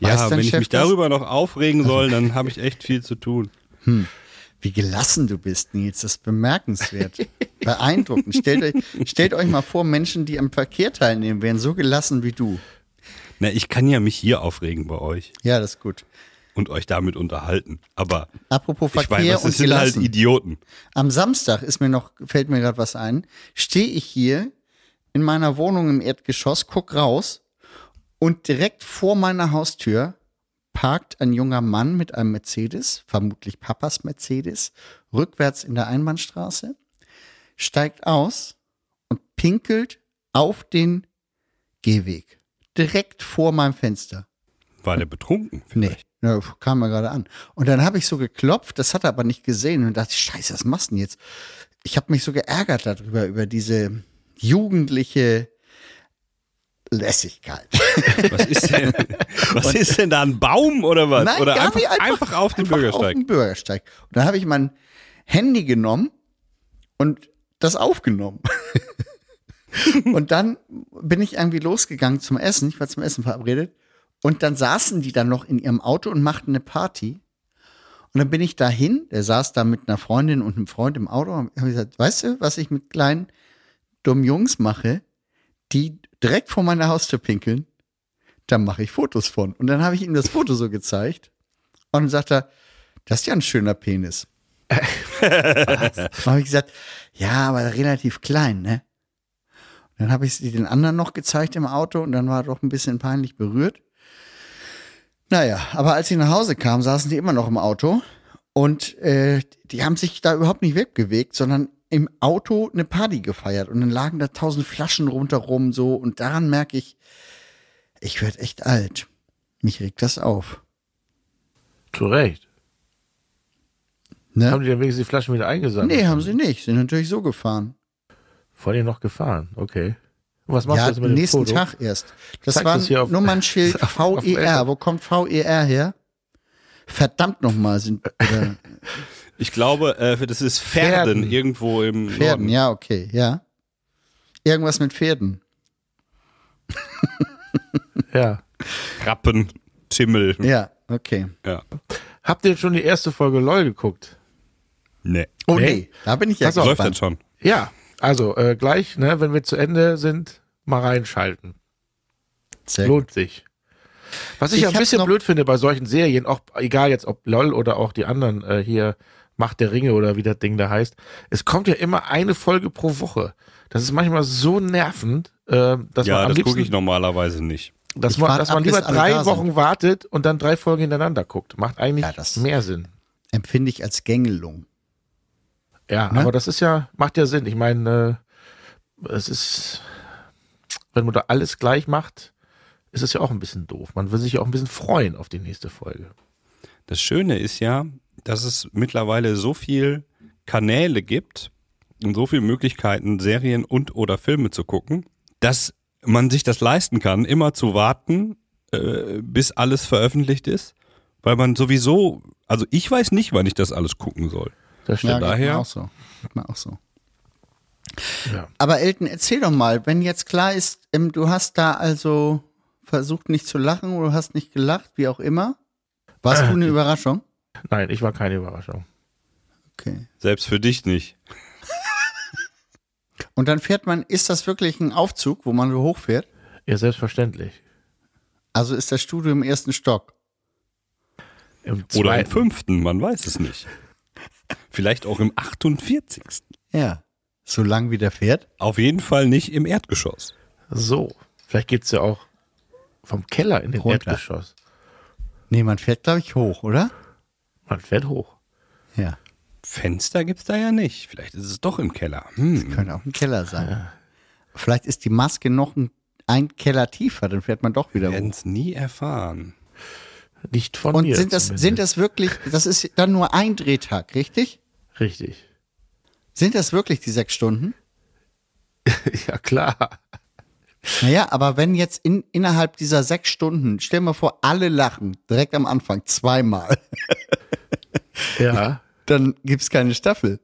Ja, wenn ich Chef mich das? darüber noch aufregen soll, dann habe ich echt viel zu tun. Wie gelassen du bist, Nils. Das ist bemerkenswert. Beeindruckend. Stellt euch, stellt euch mal vor, Menschen, die am Verkehr teilnehmen, wären so gelassen wie du. Na, ich kann ja mich hier aufregen bei euch Ja, das ist gut. und euch damit unterhalten. Aber Apropos ich Verkehr meine, das und sind halt gelassen. Idioten. Am Samstag ist mir noch, fällt mir gerade was ein, stehe ich hier in meiner Wohnung im Erdgeschoss, guck raus und direkt vor meiner Haustür parkt ein junger Mann mit einem Mercedes, vermutlich Papas Mercedes, rückwärts in der Einbahnstraße, steigt aus und pinkelt auf den Gehweg. Direkt vor meinem Fenster. War der betrunken? Nee, vielleicht? ja, kam mir gerade an. Und dann habe ich so geklopft, das hat er aber nicht gesehen und dachte, scheiße, was machst du denn jetzt? Ich habe mich so geärgert darüber, über diese jugendliche Lässigkeit. Was ist denn, was ist denn da ein Baum oder was? Nein, oder einfach, nicht, einfach, auf den einfach Bürgersteig. Auf den Bürgersteig. Und dann habe ich mein Handy genommen und das aufgenommen. und dann bin ich irgendwie losgegangen zum Essen. Ich war zum Essen verabredet. Und dann saßen die dann noch in ihrem Auto und machten eine Party. Und dann bin ich dahin, der saß da mit einer Freundin und einem Freund im Auto und habe gesagt, weißt du, was ich mit kleinen dummen Jungs mache, die direkt vor meiner Haustür pinkeln? Da mache ich Fotos von. Und dann habe ich ihm das Foto so gezeigt und dann sagt er, das ist ja ein schöner Penis. dann habe ich gesagt, ja, aber relativ klein, ne? Und dann habe ich sie den anderen noch gezeigt im Auto und dann war er doch ein bisschen peinlich berührt. Naja, aber als ich nach Hause kam, saßen die immer noch im Auto und äh, die haben sich da überhaupt nicht wegbewegt, sondern im Auto eine Party gefeiert und dann lagen da tausend Flaschen rundherum so und daran merke ich, ich werde echt alt. Mich regt das auf. Zu Recht. Ne? Haben die dann wenigstens die Flaschen wieder eingesammelt? Nee, haben sie nicht. Sind natürlich so gefahren. Vor dir noch gefahren, okay. Und was machst Ja, du jetzt mit am dem nächsten Foto? Tag erst. Das war du's hier auf- Nummernschild auf- auf VER. Elfer- Wo kommt VER her? Verdammt nochmal sind Ich glaube, äh, das ist Pferden, Pferden. irgendwo im Pferden. Norden. Ja, okay, ja. Irgendwas mit Pferden. Ja. Rappen, Timmel. Ja, okay. Ja. Habt ihr schon die erste Folge LOL geguckt? Nee. Oh Nee. nee, da bin ich ja auf, Läuft das schon? Ja. Also, äh, gleich, ne, wenn wir zu Ende sind, mal reinschalten. Sehr gut. Lohnt sich. Was ich, Ich ein hab's bisschen blöd finde bei solchen Serien, auch egal jetzt ob LOL oder auch die anderen äh, hier Macht der Ringe oder wie das Ding da heißt, es kommt ja immer eine Folge pro Woche. Das ist manchmal so nervend, äh, dass ja, man am das gucke ich normalerweise nicht. dass Ich man, dass man ab, lieber drei da sind. Wochen wartet und dann drei Folgen hintereinander guckt. Macht eigentlich Ja, das- mehr Sinn. Empfinde ich als Gängelung. Ja, Ne? aber das ist ja, macht ja Sinn. Ich meine, äh, es ist, wenn man da alles gleich macht, ist es ja auch ein bisschen doof. Man will sich ja auch ein bisschen freuen auf die nächste Folge. Das Schöne ist ja, dass es mittlerweile so viel Kanäle gibt und so viele Möglichkeiten, Serien und oder Filme zu gucken, dass man sich das leisten kann, immer zu warten, äh, bis alles veröffentlicht ist, weil man sowieso, also ich weiß nicht, wann ich das alles gucken soll. Das Ja, stimmt. geht daher- auch so. Auch so. Ja. Aber Elton, erzähl doch mal, wenn jetzt klar ist, ähm, du hast da also versucht nicht zu lachen oder du hast nicht gelacht, wie auch immer. Warst du eine Überraschung? Nein, ich war keine Überraschung. Okay. Selbst für dich nicht. Und dann fährt man, ist das wirklich ein Aufzug, wo man so hochfährt? Ja, selbstverständlich. Also ist das Studio im ersten Stock. Im Oder im fünften, man weiß es nicht. Vielleicht auch im 48. Ja. So lang wie der fährt? Auf jeden Fall nicht im Erdgeschoss. So. Vielleicht geht's ja auch vom Keller in den Runter. Erdgeschoss. Nee, man fährt, glaube ich, hoch, oder? Man fährt hoch. Ja. Fenster gibt's da ja nicht. Vielleicht ist es doch im Keller. Hm. Könnte auch ein Keller sein. Vielleicht ist die Maske noch ein, ein Keller tiefer, dann fährt man doch wieder Wir werden hoch. es nie erfahren. Nicht von Und mir. sind das, zumindest. sind das wirklich, das ist dann nur ein Drehtag, richtig? Richtig. Sind das wirklich die sechs Stunden? ja, klar. Naja, aber wenn jetzt in, innerhalb dieser sechs Stunden, stell mal vor, alle lachen, direkt am Anfang, zweimal, Ja. dann gibt's keine Staffel.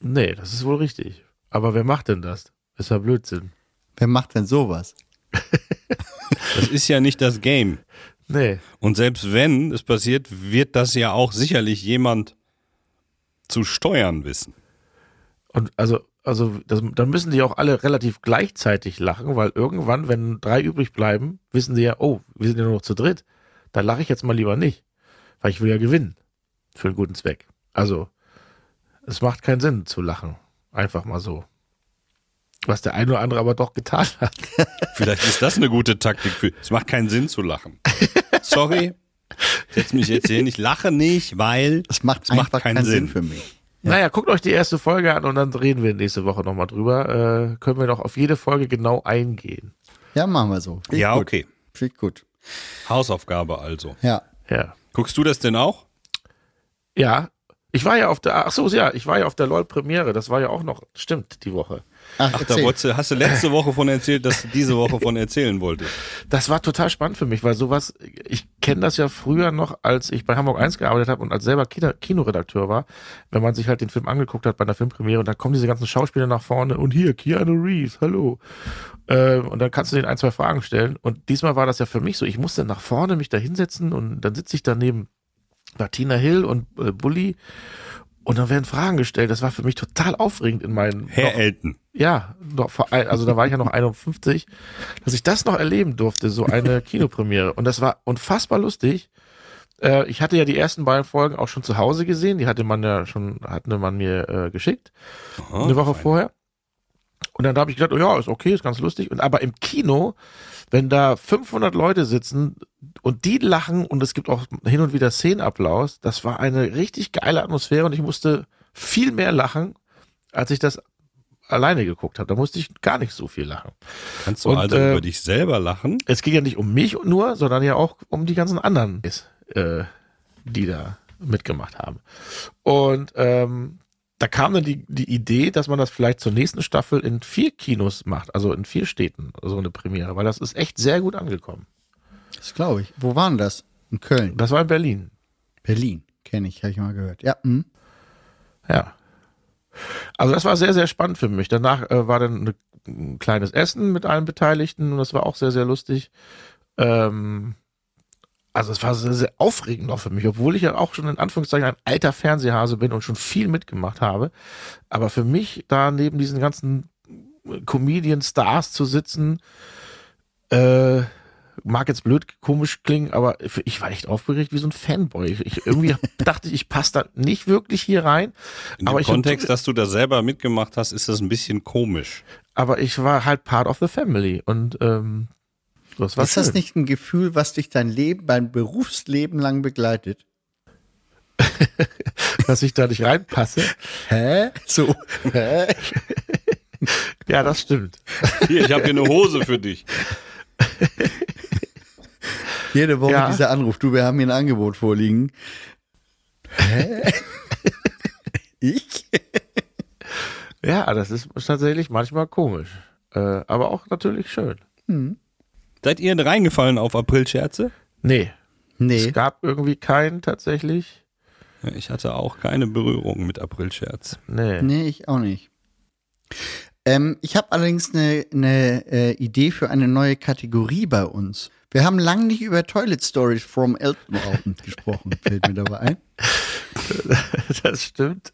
Nee, das ist wohl richtig. Aber wer macht denn das? Ist ja Blödsinn. Wer macht denn sowas? Das ist ja nicht das Game. Nee. Und selbst wenn es passiert, wird das ja auch sicherlich jemand zu steuern wissen. Und also, also das, dann müssen die auch alle relativ gleichzeitig lachen, weil irgendwann, wenn drei übrig bleiben, wissen sie ja, oh, wir sind ja nur noch zu dritt. Da lache ich jetzt mal lieber nicht. Weil ich will ja gewinnen. Für einen guten Zweck. Also, es macht keinen Sinn zu lachen. Einfach mal so. Was der eine oder andere aber doch getan hat. Vielleicht ist das eine gute Taktik für. Es macht keinen Sinn zu lachen. Sorry. Setz mich jetzt hier hin. Ich lache nicht, weil Das macht es macht keinen keinen Sinn. Sinn für mich. Naja, guckt euch die erste Folge an und dann reden wir nächste Woche nochmal drüber. Äh, können wir doch auf jede Folge genau eingehen. Ja, machen wir so. Ich Ja, gut. okay. Finde ich gut. Hausaufgabe also. Ja. Ja. Guckst du das denn auch? Ja. Ich war ja auf der, ach so, ja, ich war ja auf der LOL-Premiere. Das war ja auch noch, stimmt, die Woche. Ach, Ach, da wolltest hast du letzte Woche von erzählt, dass du diese Woche von erzählen wolltest. Das war total spannend für mich, weil sowas, ich kenne das ja früher noch, als ich bei Hamburg 1 gearbeitet habe und als selber Kino, Kinoredakteur war, wenn man sich halt den Film angeguckt hat bei einer Filmpremiere und dann kommen diese ganzen Schauspieler nach vorne und hier, Keanu Reeves, hallo. Äh, und dann kannst du den ein, zwei Fragen stellen. Und diesmal war das ja für mich so, ich musste nach vorne mich da hinsetzen und dann sitze ich daneben Martina Hill und äh, Bully und dann werden Fragen gestellt. Das war für mich total aufregend in meinen Herr noch- Elton. ja, noch also da war ich ja noch 51, dass ich das noch erleben durfte, so eine Kinopremiere. Und das war unfassbar lustig. Äh, ich hatte ja die ersten beiden Folgen auch schon zu Hause gesehen. Die hatte man ja schon, hatte man mir äh, geschickt, Aha, eine Woche fein. vorher. Und dann habe ich gedacht, oh ja, ist okay, ist ganz lustig. Und aber im Kino, wenn da 500 Leute sitzen und die lachen und es gibt auch hin und wieder Szenenapplaus, das war eine richtig geile Atmosphäre und ich musste viel mehr lachen, als ich das alleine geguckt habe. Da musste ich gar nicht so viel lachen. Kannst du Und, also äh, über dich selber lachen? Es ging ja nicht um mich nur, sondern ja auch um die ganzen anderen, äh, die da mitgemacht haben. Und ähm, da kam dann die, die Idee, dass man das vielleicht zur nächsten Staffel in vier Kinos macht, also in vier Städten, so eine Premiere, weil das ist echt sehr gut angekommen. Das glaube ich. Wo waren das? In Köln. Das war in Berlin. Berlin. Kenne ich, habe ich mal gehört. Ja. Hm. Ja. Also das war sehr, sehr spannend für mich. Danach äh, war dann eine, ein kleines Essen mit allen Beteiligten und das war auch sehr, sehr lustig. Ähm, also es war sehr, sehr aufregend auch für mich, obwohl ich ja auch schon in Anführungszeichen ein alter Fernsehhase bin und schon viel mitgemacht habe. Aber für mich da neben diesen ganzen Comedian-Stars zu sitzen, äh, mag jetzt blöd komisch klingen, aber für- ich war echt aufgeregt wie so ein Fanboy. Ich, irgendwie dachte ich, ich passe da nicht wirklich hier rein. In aber dem ich hab- Kontext, dass du da selber mitgemacht hast, ist das ein bisschen komisch. aber ich war halt part of the family und ähm, das ist das schön. nicht ein Gefühl, was dich dein Leben, dein Berufsleben lang begleitet? dass ich da nicht reinpasse. Hä? So. Hä? Ja, das stimmt. Hier, ich habe hier eine Hose für dich. Jede Woche Ja. dieser Anruf. Du, wir haben hier ein Angebot vorliegen. Hä? ich? Ja, das ist tatsächlich manchmal komisch, äh, aber auch natürlich schön. Seid ihr reingefallen auf Aprilscherze? Nee, Nee. es gab irgendwie keinen tatsächlich. Ich hatte auch keine Berührung mit Aprilscherz. Nee. Nee, ich auch nicht. Ähm, ich habe allerdings eine, eine äh, Idee für eine neue Kategorie bei uns. Wir haben lange nicht über Toilet Stories from Elton gesprochen, fällt mir dabei ein. Das stimmt.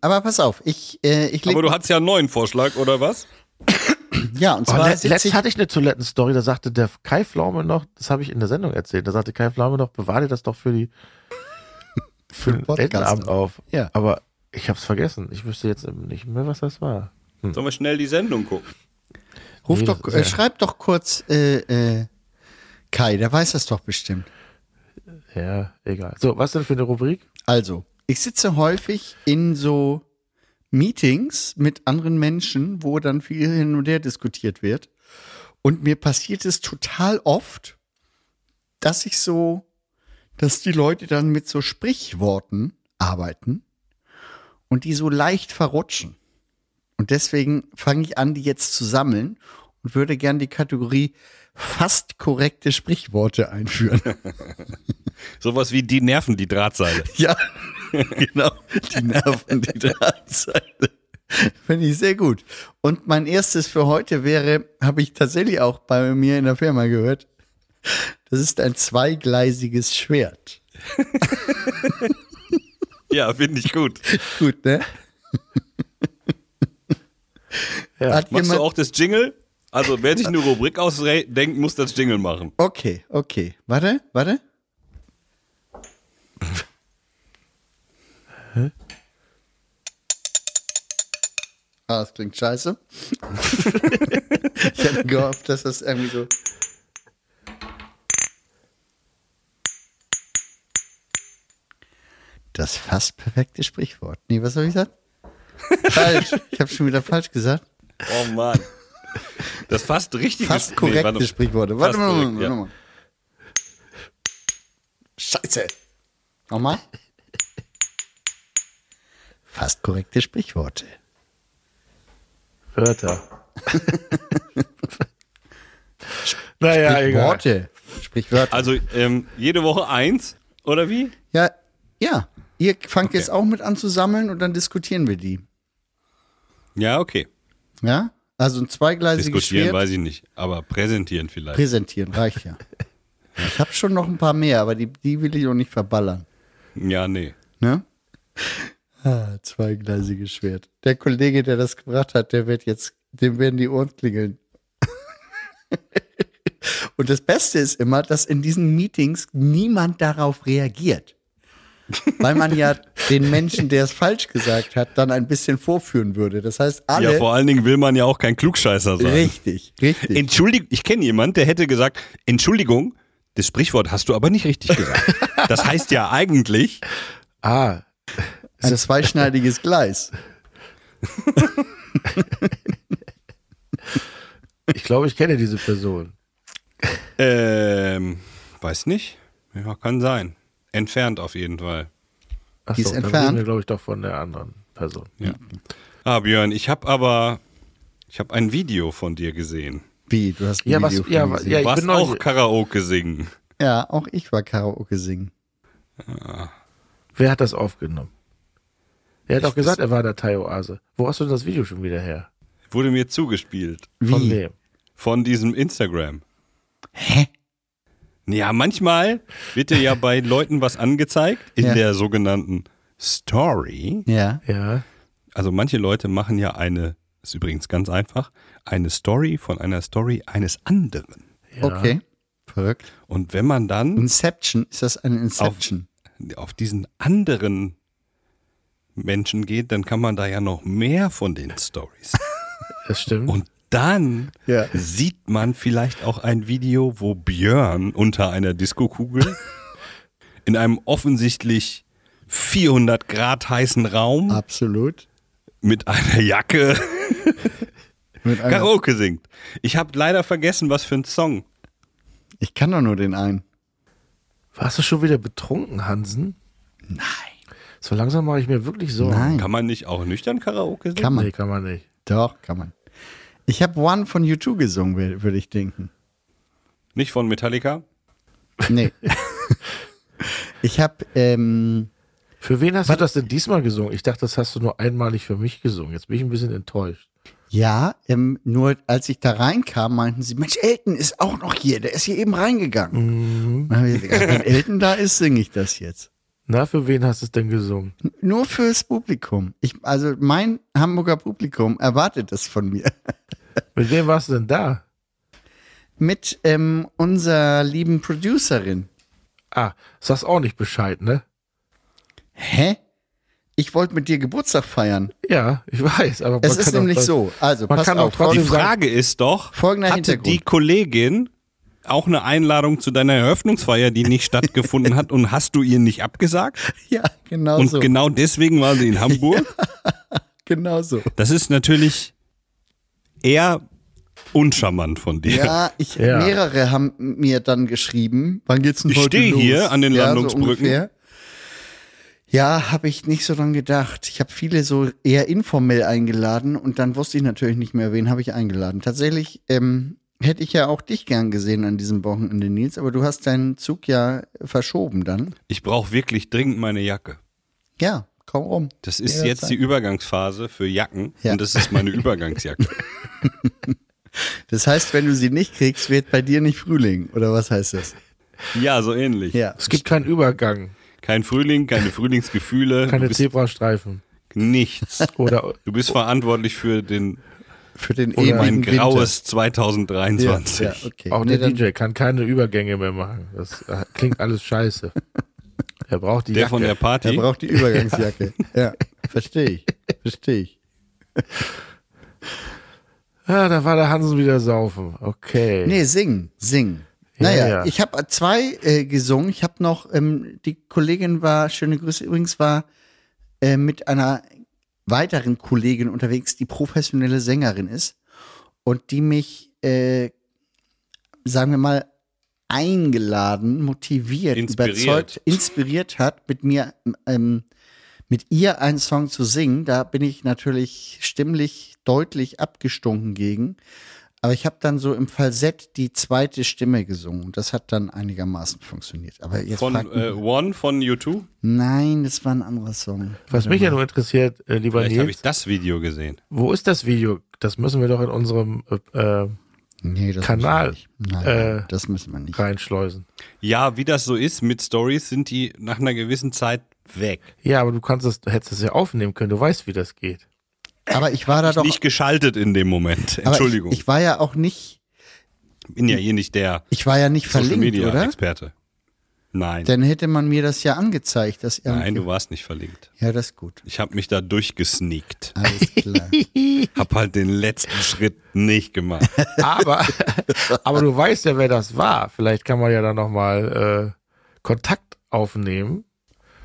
Aber pass auf, ich, äh, ich Aber du hattest ja einen neuen Vorschlag, oder was? ja, und Oh, zwar let, sitze letztens ich, hatte ich eine Toilettenstory, da sagte der Kai Pflaume noch, das habe ich in der Sendung erzählt, da sagte Kai Pflaume noch, bewahr dir das doch für die für den Podcast Elternabend auf. Ja. Aber ich habe es vergessen. Ich wüsste jetzt nicht mehr, was das war. Sollen wir schnell die Sendung gucken? ruf Nee, doch, äh, ja- schreib doch kurz äh, äh, Kai, der weiß das doch bestimmt. Ja, egal. So, was denn für eine Rubrik? Also, ich sitze häufig in so Meetings mit anderen Menschen, wo dann viel hin und her diskutiert wird. Und mir passiert es total oft, dass ich so, dass die Leute dann mit so Sprichworten arbeiten und die so leicht verrutschen. Und deswegen fange ich an, die jetzt zu sammeln und würde gern die Kategorie fast korrekte Sprichworte einführen. Sowas wie die Nerven, die Drahtseile. Ja, genau. Die Nerven, die Drahtseite. Finde ich sehr gut. Und mein erstes für heute wäre, habe ich tatsächlich auch bei mir in der Firma gehört. Das ist ein zweigleisiges Schwert. Ja, finde ich gut. Gut, ne? Hat Machst du auch das Jingle? Also, wer sich eine Rubrik ausdenkt, muss das Jingle machen. Okay, okay. Warte, warte. Ah, das klingt scheiße. ich hätte gehofft, dass das irgendwie so. Das fast perfekte Sprichwort. Nee, was habe ich gesagt? falsch. Ich habe schon wieder falsch gesagt. Oh Mann. Das fast richtig Fast korrekte Sprichworte. Warte Fast mal, korrekt, warte ja. mal. Scheiße. Nochmal. Fast korrekte Sprichworte. Wörter. naja, egal. Worte. Sprichwörter. Also, ähm, jede Woche eins, oder wie? Ja, ja. Ihr fangt jetzt auch mit an zu sammeln und dann diskutieren wir die. Ja, okay. Ja? Also ein zweigleisiges Diskutieren Schwert. weiß ich nicht, aber präsentieren vielleicht. Präsentieren, reicht ja. Ich habe schon noch ein paar mehr, aber die, die will ich noch nicht verballern. Ja, nee. Ne? Ah, zweigleisiges Schwert. Der Kollege, der das gebracht hat, der wird jetzt, dem werden die Ohren klingeln. Und das Beste ist immer, dass in diesen Meetings niemand darauf reagiert. Weil man ja den Menschen, der es falsch gesagt hat, dann ein bisschen vorführen würde. Das heißt, alle. Ja, vor allen Dingen will man ja auch kein Klugscheißer sein. richtig, richtig. Entschuldigung, ich kenne jemanden, der hätte gesagt, Entschuldigung, das Sprichwort hast du aber nicht richtig gesagt. Das heißt ja eigentlich, Ah, ein zweischneidiges Gleis. ich glaube, ich kenne diese Person. ähm, weiß nicht. Ja, kann sein. Entfernt auf jeden Fall. Ach Die ist so, dann entfernt? glaube ich, doch von der anderen Person. Ja. Ah, Björn, ich habe aber, ich habe ein Video von dir gesehen. Wie? Du hast ein Ja, was- Video von ja, gesehen. ja, Du ich warst bin auch. Karaoke singen. ja, auch ich war Karaoke singen. Wer hat das aufgenommen? Er hat auch gesagt, er war der Thai-Oase. Wo hast du denn das Video schon wieder her? Wurde mir zugespielt. Von Wie? wem? Von diesem Instagram. Hä? Ja, manchmal wird dir ja bei Leuten was angezeigt in Ja. der sogenannten Story. Ja. Ja. Also manche Leute machen ja eine, ist übrigens ganz einfach, eine Story von einer Story eines anderen. ja. Okay. Verrückt. Und wenn man dann Inception, ist das eine Inception? auf diesen anderen Menschen geht, dann kann man da ja noch mehr von den Stories. Das stimmt. Und dann Ja. sieht man vielleicht auch ein Video, wo Björn unter einer Diskokugel in einem offensichtlich 400 Grad heißen Raum Absolut. mit einer Jacke Mit einer, Karaoke singt. Ich habe leider vergessen, was für ein Song. ich kann doch nur den einen. Warst du schon wieder betrunken, Hansen? Nein. So langsam mache ich mir wirklich Sorgen. Nein. Kann man nicht auch nüchtern Karaoke singen? Kann man. Nee, kann man nicht. Doch, kann man. Ich habe One von U2 gesungen, wür- würde ich denken. Nicht von Metallica? Nee. ich habe, ähm, Für wen hast du das denn diesmal gesungen? Ich dachte, das hast du nur einmalig für mich gesungen. Jetzt bin ich ein bisschen enttäuscht. ja, ähm, nur als ich da reinkam, meinten sie, Mensch, Elton ist auch noch hier, der ist hier eben reingegangen. Ich gesagt, Wenn Elton da ist, singe ich das jetzt. Na, für wen hast du es denn gesungen? Nur fürs Publikum. Ich, also mein Hamburger Publikum erwartet das von mir. Mit wem warst du denn da? Mit ähm, unserer lieben Producerin. Ah, sagst auch nicht Bescheid, ne? Hä? Ich wollte mit dir Geburtstag feiern. Ja, ich weiß, aber Es ist nämlich so. Also, man pass kann auch auf. Die Frage ist doch, Folgender hatte Hintergrund. die Kollegin auch eine Einladung zu deiner Eröffnungsfeier, die nicht stattgefunden hat und hast du ihr nicht abgesagt? Ja, genau Und so. genau deswegen war sie in Hamburg? genau so. Das ist natürlich eher uncharmant von dir. Ja, ich, Ja. mehrere haben mir dann geschrieben, wann geht's denn Ich heute stehe los? hier an den ja, Landungsbrücken. So ja, habe ich nicht so dran gedacht. Ich habe viele so eher informell eingeladen und dann wusste ich natürlich nicht mehr, wen habe ich eingeladen. Tatsächlich ähm, hätte ich ja auch dich gern gesehen an diesem Wochenende, Nils, aber du hast deinen Zug ja verschoben dann. Ich brauche wirklich dringend meine Jacke. Ja, kaum rum. Das ist jetzt die Übergangsphase für Jacken Ja. und das ist meine Übergangsjacke. Das heißt, wenn du sie nicht kriegst, wird bei dir nicht Frühling, oder was heißt das? Ja, so ähnlich. Ja. Es gibt keinen Übergang, Kein Frühling, keine Frühlingsgefühle, keine Zebrastreifen. nichts. Oder Du bist verantwortlich für den Für den mein ewigen graues Winter. 2023. Ja, ja, okay. auch Nee, der DJ kann keine Übergänge mehr machen. Das äh, klingt alles scheiße. Er braucht die Der Jacke. von der Er Party. braucht die Übergangsjacke. ja, verstehe ich. Verstehe ich. Ja, da war der Hansen wieder saufen. Okay. Nee, singen, singen. Ja, Naja, ja. ich habe zwei äh, gesungen. Ich habe noch, ähm, die Kollegin war, schöne Grüße übrigens, war äh, mit einer weiteren Kollegin unterwegs, die professionelle Sängerin ist und die mich, äh, sagen wir mal, eingeladen, motiviert, Inspiriert. überzeugt, inspiriert hat, mit mir, ähm, mit ihr einen Song zu singen. Da bin ich natürlich stimmlich deutlich abgestunken gegen. Aber ich habe dann so im Falsett die zweite Stimme gesungen. Und das hat dann einigermaßen funktioniert. Aber jetzt Von äh, One von U2. Nein, das war ein anderer Song. Was mich ja nur interessiert, äh, lieber Vielleicht habe ich das Video gesehen. wo ist das Video? Das müssen wir doch in unserem äh, äh, Nee, das Kanal, Müssen wir nicht. Nein, äh, nein, das müssen wir nicht. reinschleusen. Ja, wie das so ist mit Stories, sind die nach einer gewissen Zeit weg. Ja, aber du kannst das, hättest es ja aufnehmen können. Du weißt, wie das geht. Aber ich war da doch. Nicht geschaltet in dem Moment. Entschuldigung. Ich, ich war ja auch nicht. bin ja hier nicht der Ich war ja nicht Social verlinkt, Media oder? Experte. Nein. Dann hätte man mir das ja angezeigt, dass Nein, irgendwie- du warst nicht verlinkt. Ja, das ist gut. Ich habe mich da durchgesneakt. Alles klar. Hab halt den letzten Schritt nicht gemacht. Aber, aber du weißt ja, wer das war. Vielleicht kann man ja dann nochmal äh, Kontakt aufnehmen.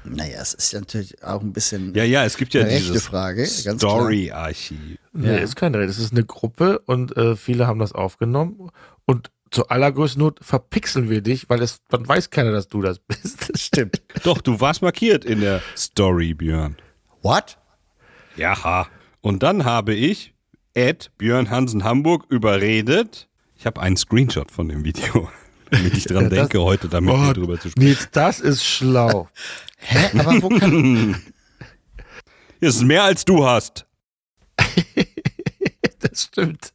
Naja, es ist ja natürlich auch ein bisschen. Ja, ja, es gibt ja Eine rechte dieses Frage. Story-Archiv. Nee, ist keine Rede. Es ist eine Gruppe und äh, viele haben das aufgenommen. Und zur allergrößten Not verpixeln wir dich, weil es, dann weiß keiner, dass du das bist. Stimmt. Doch, du warst markiert in der Story, Björn. What? Ja. Und dann habe ich Ed Björn Hansen Hamburg überredet. Ich habe einen Screenshot von dem Video, damit ich dran Ja, das- denke, heute damit Oh, drüber zu sprechen. Nils, das ist schlau. Hä? Aber wo kann. Das ist mehr als du hast. Das stimmt.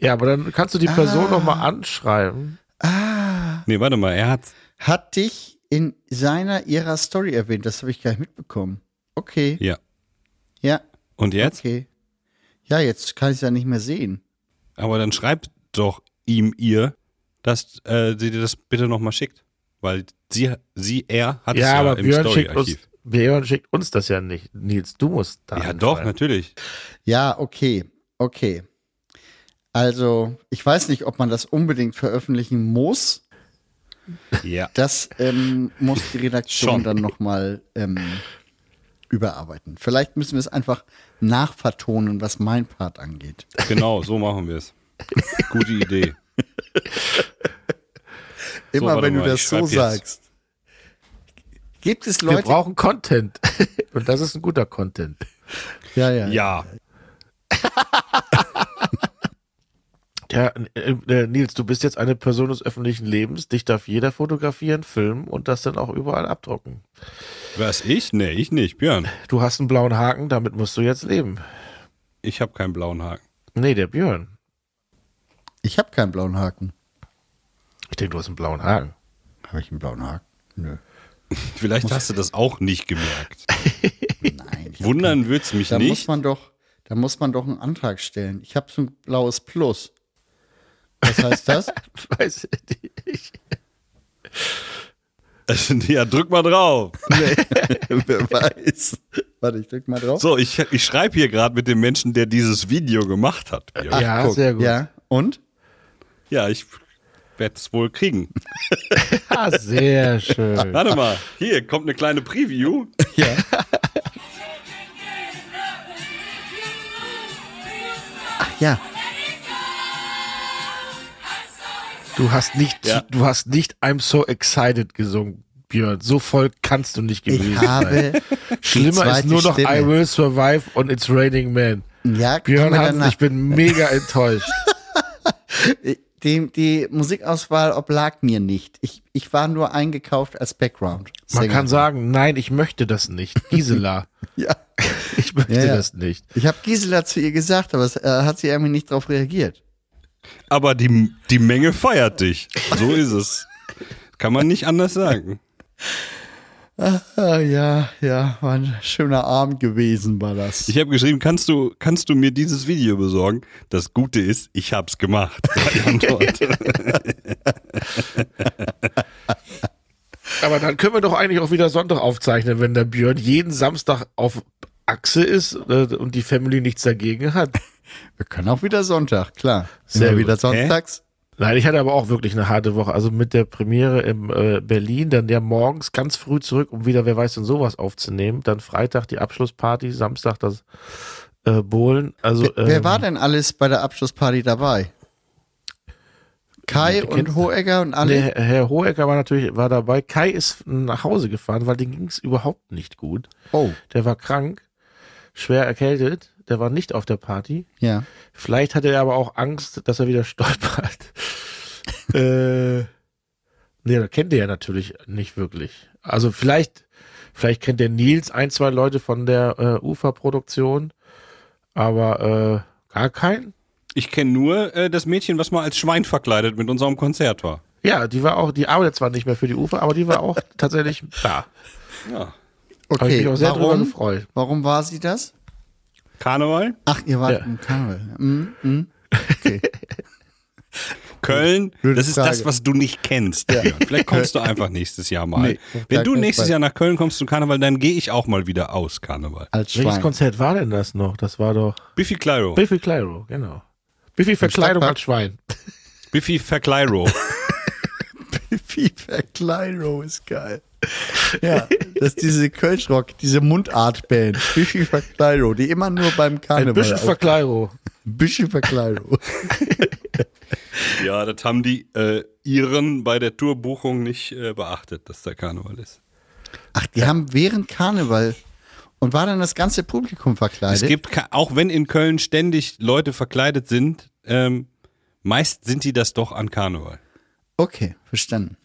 Ja, aber dann kannst du die Person Ah. noch mal anschreiben. Ah. Nee, warte mal, er hat. hat dich in seiner, ihrer Story erwähnt. Das habe ich gar nicht mitbekommen. Okay. Ja. Ja. Und jetzt? Okay. Ja, jetzt kann ich es ja nicht mehr sehen. Aber dann schreibt doch ihm, ihr, dass äh, sie dir das bitte nochmal schickt. Weil sie, sie, er hat es Ja, ja aber im Björn schickt, uns, Story-Archiv. Björn schickt uns das ja nicht. Nils, du musst da. Ja, doch, reinschreiben. natürlich. Ja, okay. Okay. Also, ich weiß nicht, ob man das unbedingt veröffentlichen muss. Ja. Das ähm, muss die Redaktion Schon. dann nochmal ähm, überarbeiten. Vielleicht müssen wir es einfach nachvertonen, was mein Part angeht. Genau, so machen wir es. Gute Idee. Immer warte wenn du mal, ich das so sagst. Gibt es Wir Leute? brauchen Content. Und das ist ein guter Content. Ja, ja. Ja. Ja, äh, äh, Nils, du bist jetzt eine Person des öffentlichen Lebens. Dich darf jeder fotografieren, filmen und das dann auch überall abdrucken. Was, ich? Nee, ich nicht. Björn, Du hast einen blauen Haken, damit musst du jetzt leben. ich habe keinen blauen Haken. Nee, der Björn. Ich habe keinen blauen Haken. Ich denke, du hast einen blauen Haken. Habe ich einen blauen Haken? Nö. Vielleicht hast du das auch nicht gemerkt. Nein. Wundern wird's mich Da muss nicht. man doch, da muss man doch einen Antrag stellen. Ich habe so ein blaues Plus. Was heißt das? Weiß ich nicht. ja, drück mal drauf. Wer weiß. Warte, ich drück mal drauf. So, ich, ich schreibe hier gerade mit dem Menschen, der dieses Video gemacht hat. Björn. ja, Guck, sehr gut. Ja, und? Ja, ich werde es wohl kriegen. Ah, sehr schön. Warte mal, hier kommt eine kleine Preview. Ja. Ach ja. Du hast nicht, Ja. du hast nicht I'm so excited gesungen, Björn. So voll kannst du nicht gewesen Ich sein. habe. die Schlimmer ist nur noch Stimme. I will survive und it's raining men. Ja, Björn danach- ich bin mega enttäuscht. die, die Musikauswahl oblag mir nicht. Ich, ich war nur eingekauft als Background. Man Sänger. kann sagen, nein, ich möchte das nicht. Gisela, Ja. ich möchte Ja, ja. das nicht. Ich habe Gisela zu ihr gesagt, aber es äh, hat sie irgendwie nicht darauf reagiert. Aber die, die Menge feiert dich. So ist es. Kann man nicht anders sagen. Ah, ja, ja, war ein schöner Abend gewesen, war das. Ich habe geschrieben, kannst du, kannst du mir dieses Video besorgen? Das Gute ist, ich hab's gemacht. War die Antwort. Aber dann können wir doch eigentlich auch wieder Sonntag aufzeichnen, wenn der Björn jeden Samstag auf Achse ist äh, und die Family nichts dagegen hat. Wir können auch wieder Sonntag, klar. Sehr wieder sonntags. Nein, ich hatte aber auch wirklich eine harte Woche. Also mit der Premiere in äh, Berlin, dann ja morgens ganz früh zurück, um wieder, wer weiß denn sowas aufzunehmen. Dann Freitag die Abschlussparty, Samstag das äh, Bohlen. Also, Wer, wer ähm, war denn alles bei der Abschlussparty dabei? Kai und Hoegger und alle? Der Herr Hohecker war natürlich war dabei. Kai ist nach Hause gefahren, weil dem ging es überhaupt nicht gut. Oh, Der war krank, schwer erkältet. Der war nicht auf der Party. ja. Vielleicht hatte er aber auch Angst, dass er wieder stolpert. äh, nee, das kennt er ja natürlich nicht wirklich. Also vielleicht, vielleicht kennt der Nils ein, zwei Leute von der äh, Uferproduktion, aber äh, gar keinen. Ich kenne nur äh, das Mädchen, was mal als Schwein verkleidet mit unserem Konzert war. Ja, die war auch, die arbeitet zwar nicht mehr für die Ufer, aber die war auch tatsächlich da. Ja. Habe ich Okay, mich auch sehr drüber warum? gefreut. Warum war sie das? Karneval? Ach, ihr wart Ja. im Karneval. Mhm, mhm. Okay. Köln, Blöde das ist das, Frage. was du nicht kennst. Björn. Vielleicht kommst du einfach nächstes Jahr mal. Nee, Wenn du nächstes. Jahr nach Köln kommst zum Karneval, dann gehe ich auch mal wieder aus Karneval. Als Welches. Konzert war denn das noch? Das war doch Biffy Clyro. Biffy Clyro, genau. Biffy Verkleidung als Schwein. Biffy Verkleiro. FIFA Kleino ist geil. Ja, das ist diese Kölschrock, diese Mundartband, FIFA Kleino, die immer nur beim Karneval auf- Verkleidung. FIFA Kleino. ja, das haben die äh, Iren bei der Tourbuchung nicht äh, beachtet, dass der Karneval ist. Ach, die haben während Karneval und war dann das ganze Publikum verkleidet? Es gibt, auch wenn in Köln ständig Leute verkleidet sind, ähm, meist sind die das doch an Karneval. Okay, verstanden.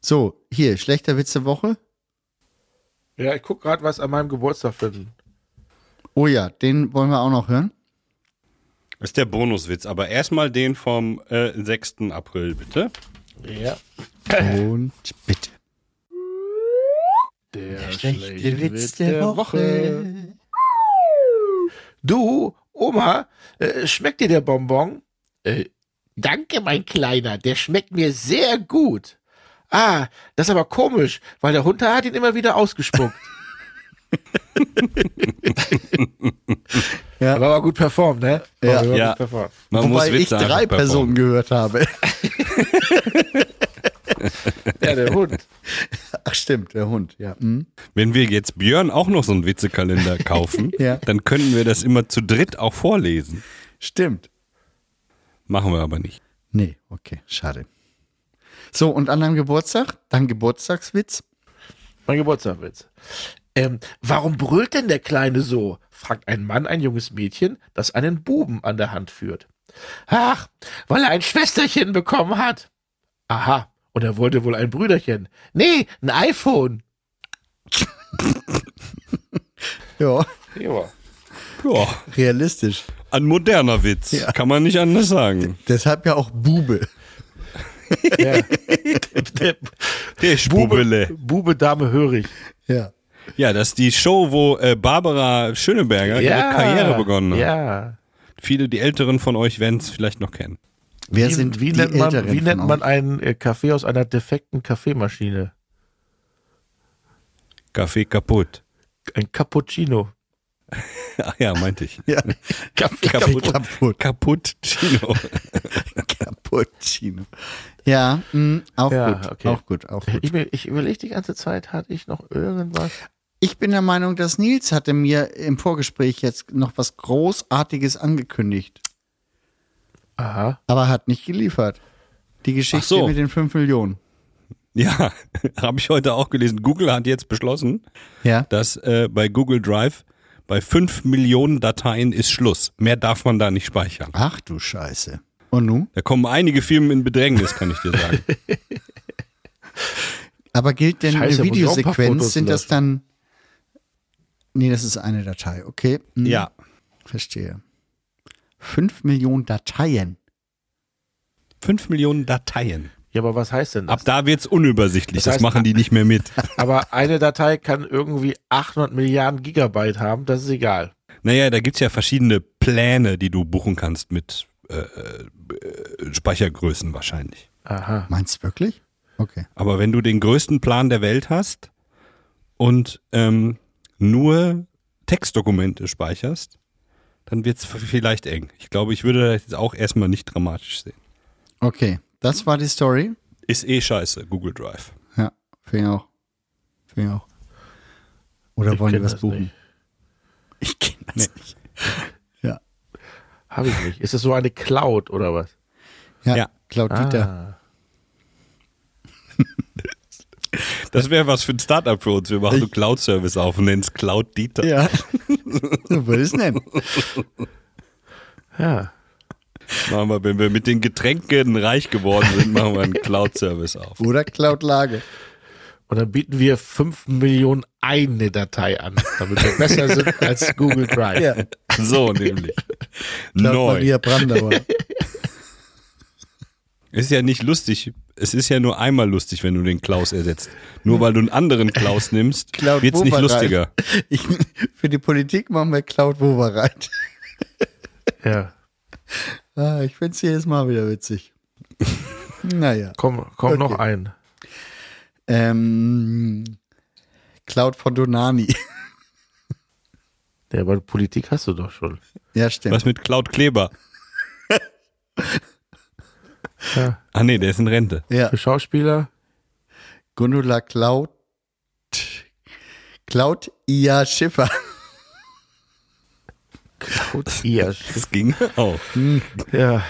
So, hier, schlechter Witz der Woche. Ja, ich guck gerade, was an meinem Geburtstag finden. Oh ja, den wollen wir auch noch hören. Das ist der Bonuswitz, aber erstmal den vom äh, 6. April, bitte. Ja. Und bitte. Der schlechte Witz der Woche. Du, Oma, äh, schmeckt dir der Bonbon? Äh, danke, mein Kleiner, der schmeckt mir sehr gut. Ah, das ist aber komisch, weil der Hund hat ihn immer wieder ausgespuckt. Ja. Aber war gut performt, ne? Ja. War Ja. Gut performt. Man Wobei muss ich drei Personen gehört habe. Ja, der Hund. Ach stimmt, der Hund, ja. Hm. Wenn wir jetzt Björn auch noch so einen Witzekalender kaufen, Ja. dann können wir das immer zu dritt auch vorlesen. Stimmt. Machen wir aber nicht. Nee, okay, schade. So, und an deinem Geburtstag? Dein Geburtstagswitz? Mein Geburtstagwitz. Ähm, warum brüllt denn der Kleine so? fragt ein Mann ein junges Mädchen, das einen Buben an der Hand führt. Ach, weil er ein Schwesterchen bekommen hat. Aha, und er wollte wohl ein Brüderchen. Nee, ein iPhone. Ja, Ja. Ja, realistisch. ein moderner Witz, Ja. kann man nicht anders sagen. Deshalb ja auch Bube. Ja. Der Der. Bube, Bube, Dame, hörig. Ja. Ja, das ist die Show, wo äh, Barbara Schöneberger ihre Karriere begonnen hat. Ja. Viele, die Älteren von euch werden es vielleicht noch kennen. Wer Wie, sind wie die nennt man, Älteren wie nennt man einen äh, Kaffee aus einer defekten Kaffeemaschine? Kaffee kaputt. Ein Cappuccino. Ach ja, meinte ich. Ja, Kaffee Kaputt. kaputt. Kaputt, Chino. Cappuccino. Ja, mh, auch Ja, gut. okay. Auch gut, auch gut. Ich, ich überlege die ganze Zeit, hatte ich noch irgendwas? Ich bin der Meinung, dass Nils hatte mir im Vorgespräch jetzt noch was Großartiges angekündigt, Aha. aber hat nicht geliefert. Die Geschichte so. mit den 5 Millionen. Ja, habe ich heute auch gelesen. Google hat jetzt beschlossen, Ja. dass äh, bei Google Drive bei 5 Millionen Dateien ist Schluss. Mehr darf man da nicht speichern. Ach du Scheiße. Und nun? Da kommen einige Firmen in Bedrängnis, kann ich dir sagen. Aber gilt denn Scheiße, eine Videosequenz? Sind das dann. Nee, das ist eine Datei, okay. Hm, ja, Verstehe. 5 Millionen Dateien. 5 Millionen Dateien. Ja, aber was heißt denn das? Ab da wird's unübersichtlich. Das Das, heißt- machen die nicht mehr mit. aber eine Datei kann irgendwie 800 Milliarden Gigabyte haben, das ist egal. Naja, da gibt's ja verschiedene Pläne, die du buchen kannst mit äh, äh, Speichergrößen wahrscheinlich. Aha. Meinst du wirklich? Okay. Aber wenn du den größten Plan der Welt hast und ähm, nur Textdokumente speicherst, dann wird's f- vielleicht eng. Ich glaube, ich würde das jetzt auch erstmal nicht dramatisch sehen. Okay. Das war die Story. Ist eh scheiße, Google Drive. Ja, finde ich auch. Finde ich auch. Oder Ich wollen die was das buchen? nicht. Ich kenne das nicht. Ja. Habe ich nicht. Ist das so eine Cloud oder was? Ja. Ja. Cloud Dieter. Ah. Das wäre was für ein Startup für uns. Wir machen so Cloud-Service auf und nennen es Cloud Dieter. Ja. so würde ich es nennen. Ja. Machen wir, wenn wir mit den Getränken reich geworden sind, machen wir einen Cloud-Service auf. Oder Cloud Lage. Und dann bieten wir 5 Millionen eine Datei an, damit wir besser sind als Google Drive. Ja. So nämlich. Cloud Neu. Maria Brandauer. Ist ja nicht lustig. Es ist ja nur einmal lustig, wenn du den Klaus ersetzt. Nur weil du einen anderen Klaus nimmst, Cloud wird's nicht lustiger. Ich, für die Politik machen wir Cloud Wobereit. Ja. Ah, ich finde es jedes Mal wieder witzig. Naja. Komm, komm Okay. noch ein. Ähm, Cloud von Donani. Ja, aber Politik hast du doch schon. Ja, stimmt. Was mit Cloud Kleber? Ja. Ah nee, der ist in Rente. Ja, Für Schauspieler? Gundula Cloud. Cloud Ia Schiffer. Cloud Ia. Das ging auch. Ja.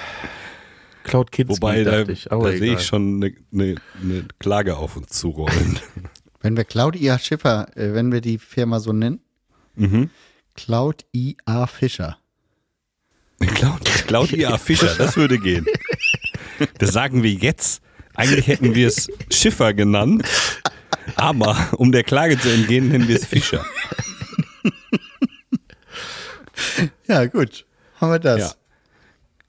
Cloud Kids. Wobei, da, ich. da Aber sehe ich schon eine ne, ne Klage auf uns zurollen. Wenn wir Cloud IA Schiffer, äh, wenn wir die Firma so nennen, mhm. Cloud IA Fischer. Cloud, Cloud IA Fischer, das würde gehen. Das sagen wir jetzt. Eigentlich hätten wir es Schiffer genannt, aber um der Klage zu entgehen, nennen wir es Fischer. Ja, gut. Haben wir das. Ja.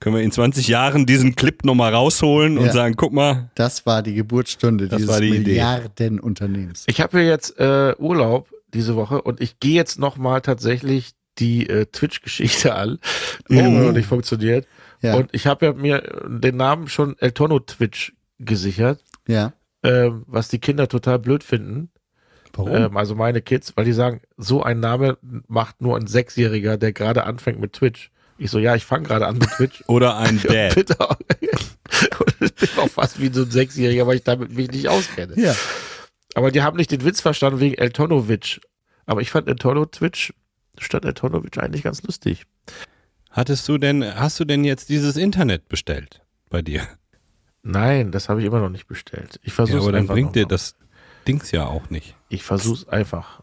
Können wir in 20 Jahren diesen Clip nochmal rausholen und Ja. sagen, guck mal, Das war die Geburtsstunde Das dieses war die Idee. Milliardenunternehmens. Ich habe ja jetzt äh, Urlaub diese Woche und ich gehe jetzt nochmal tatsächlich die äh, Twitch-Geschichte an, die Oh. immer noch nicht funktioniert. Ja, Und ich habe ja mir den Namen schon El Tono Twitch gesichert, ja. ähm, was die Kinder total blöd finden. Warum? Ähm, also meine Kids, weil die sagen, so ein Name macht nur ein Sechsjähriger, der gerade anfängt mit Twitch. Ich so, ja, ich fange gerade an mit Twitch. oder ein Dad. Bitte auch. Und ich bin auch fast wie so ein Sechsjähriger, weil ich damit mich nicht auskenne. ja. Aber die haben nicht den Witz verstanden wegen El Tonovic. Aber ich fand El Tono Twitch statt El Tonovic eigentlich ganz lustig. Hattest du denn, hast du denn jetzt dieses Internet bestellt bei dir? Nein, das habe ich immer noch nicht bestellt. Ich Ja, versuche aber dann bringt dir das Dings ja auch nicht. Ich versuch's einfach.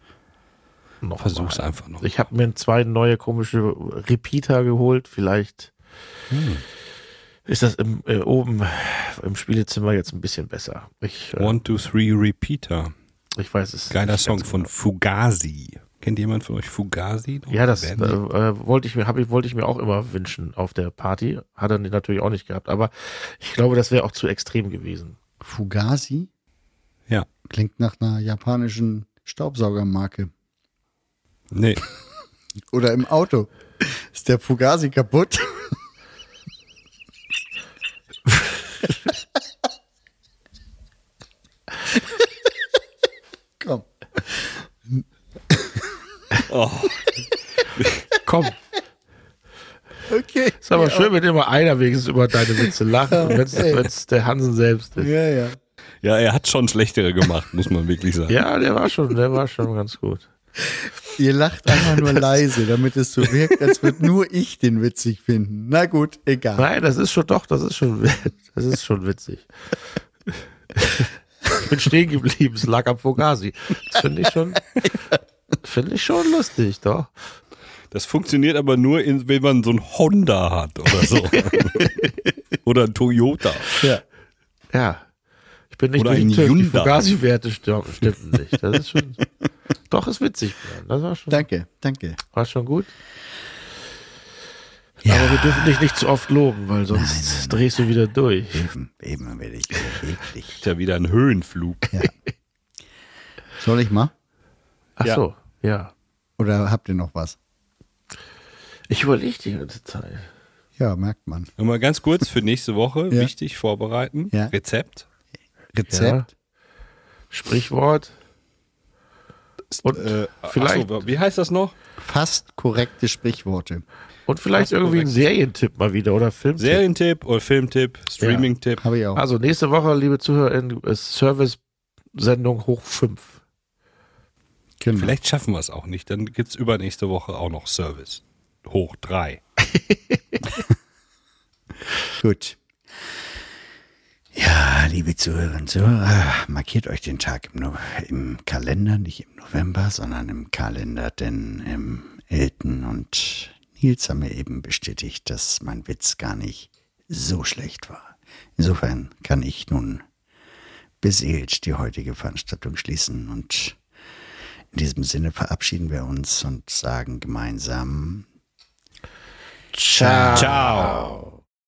Noch Versuch's mal. einfach noch. Ich habe mir zwei neue komische Repeater geholt. Vielleicht Hm. ist das im, äh, oben im Spielezimmer jetzt ein bisschen besser. Ich, äh, One, two, three, Repeater. ich weiß es. Geiler nicht Song von genau. Fugazi. Kennt jemand von euch Fugazi? noch? Ja, das äh, äh, wollte ich mir, habe ich, wollte ich mir auch immer wünschen auf der Party. Hat er natürlich auch nicht gehabt, aber ich glaube, das wäre auch zu extrem gewesen. Fugazi Ja. klingt nach einer japanischen Staubsaugermarke. Nee. Oder im Auto. Ist der Fugazi kaputt? Komm. Komm, Okay. ist aber schön, wenn immer einer wenigstens über deine Witze lacht und wenn es der Hansen selbst ist. Ja, ja. Ja, er hat schon schlechtere gemacht, muss man wirklich sagen. Ja, der war schon, der war schon ganz gut. Ihr lacht einfach nur leise, damit es so wirkt, als würde nur ich den witzig finden. Na gut, egal. Nein, das ist schon doch, das ist schon, das ist schon witzig. Ich bin stehen geblieben, es lag am Fugazi. Das finde ich schon, finde ich schon lustig, doch. Das funktioniert aber nur, in, wenn man so ein Honda hat oder so. oder ein Toyota. Ja. Ja. Ich bin nicht Oder ein durchgetüft. Die. Fugazi-Werte sti- stimmten nicht. Das ist schon, doch, ist witzig. Das war schon, Danke, danke. war schon gut. Aber wir dürfen dich nicht zu oft loben, weil sonst drehst du wieder durch. Eben, eben werde ich eklig. Ist ja wieder ein Höhenflug. Soll ich mal? Ach Ja. so, ja. Oder habt ihr noch was? Ich überlege die ganze Zeit. Ja, merkt man. Nochmal ganz kurz für nächste Woche, Ja. wichtig, vorbereiten. Ja. Rezept. Rezept? Sprichwort. Und Äh, vielleicht, so, wie heißt das noch? Fast korrekte Sprichworte. und vielleicht fast irgendwie ein korrekt. Serientipp mal wieder oder Filmtipp. Serientipp oder Filmtipp, Streamingtipp. Habe ich auch. Also nächste Woche, liebe ZuhörerInnen, ist Service-Sendung hoch 5. Genau. Vielleicht schaffen wir es auch nicht. Dann gibt's übernächste Woche auch noch Service. Hoch drei. Gut. Ja, liebe Zuhörerinnen und Zuhörer, markiert euch den Tag im, no im Kalender, nicht im November, sondern im Kalender, denn ähm, Elton und Nils haben mir eben bestätigt, dass mein Witz gar nicht so schlecht war. Insofern kann ich nun beseelt die heutige Veranstaltung schließen und in diesem Sinne verabschieden wir uns und sagen gemeinsam Ciao. Ciao.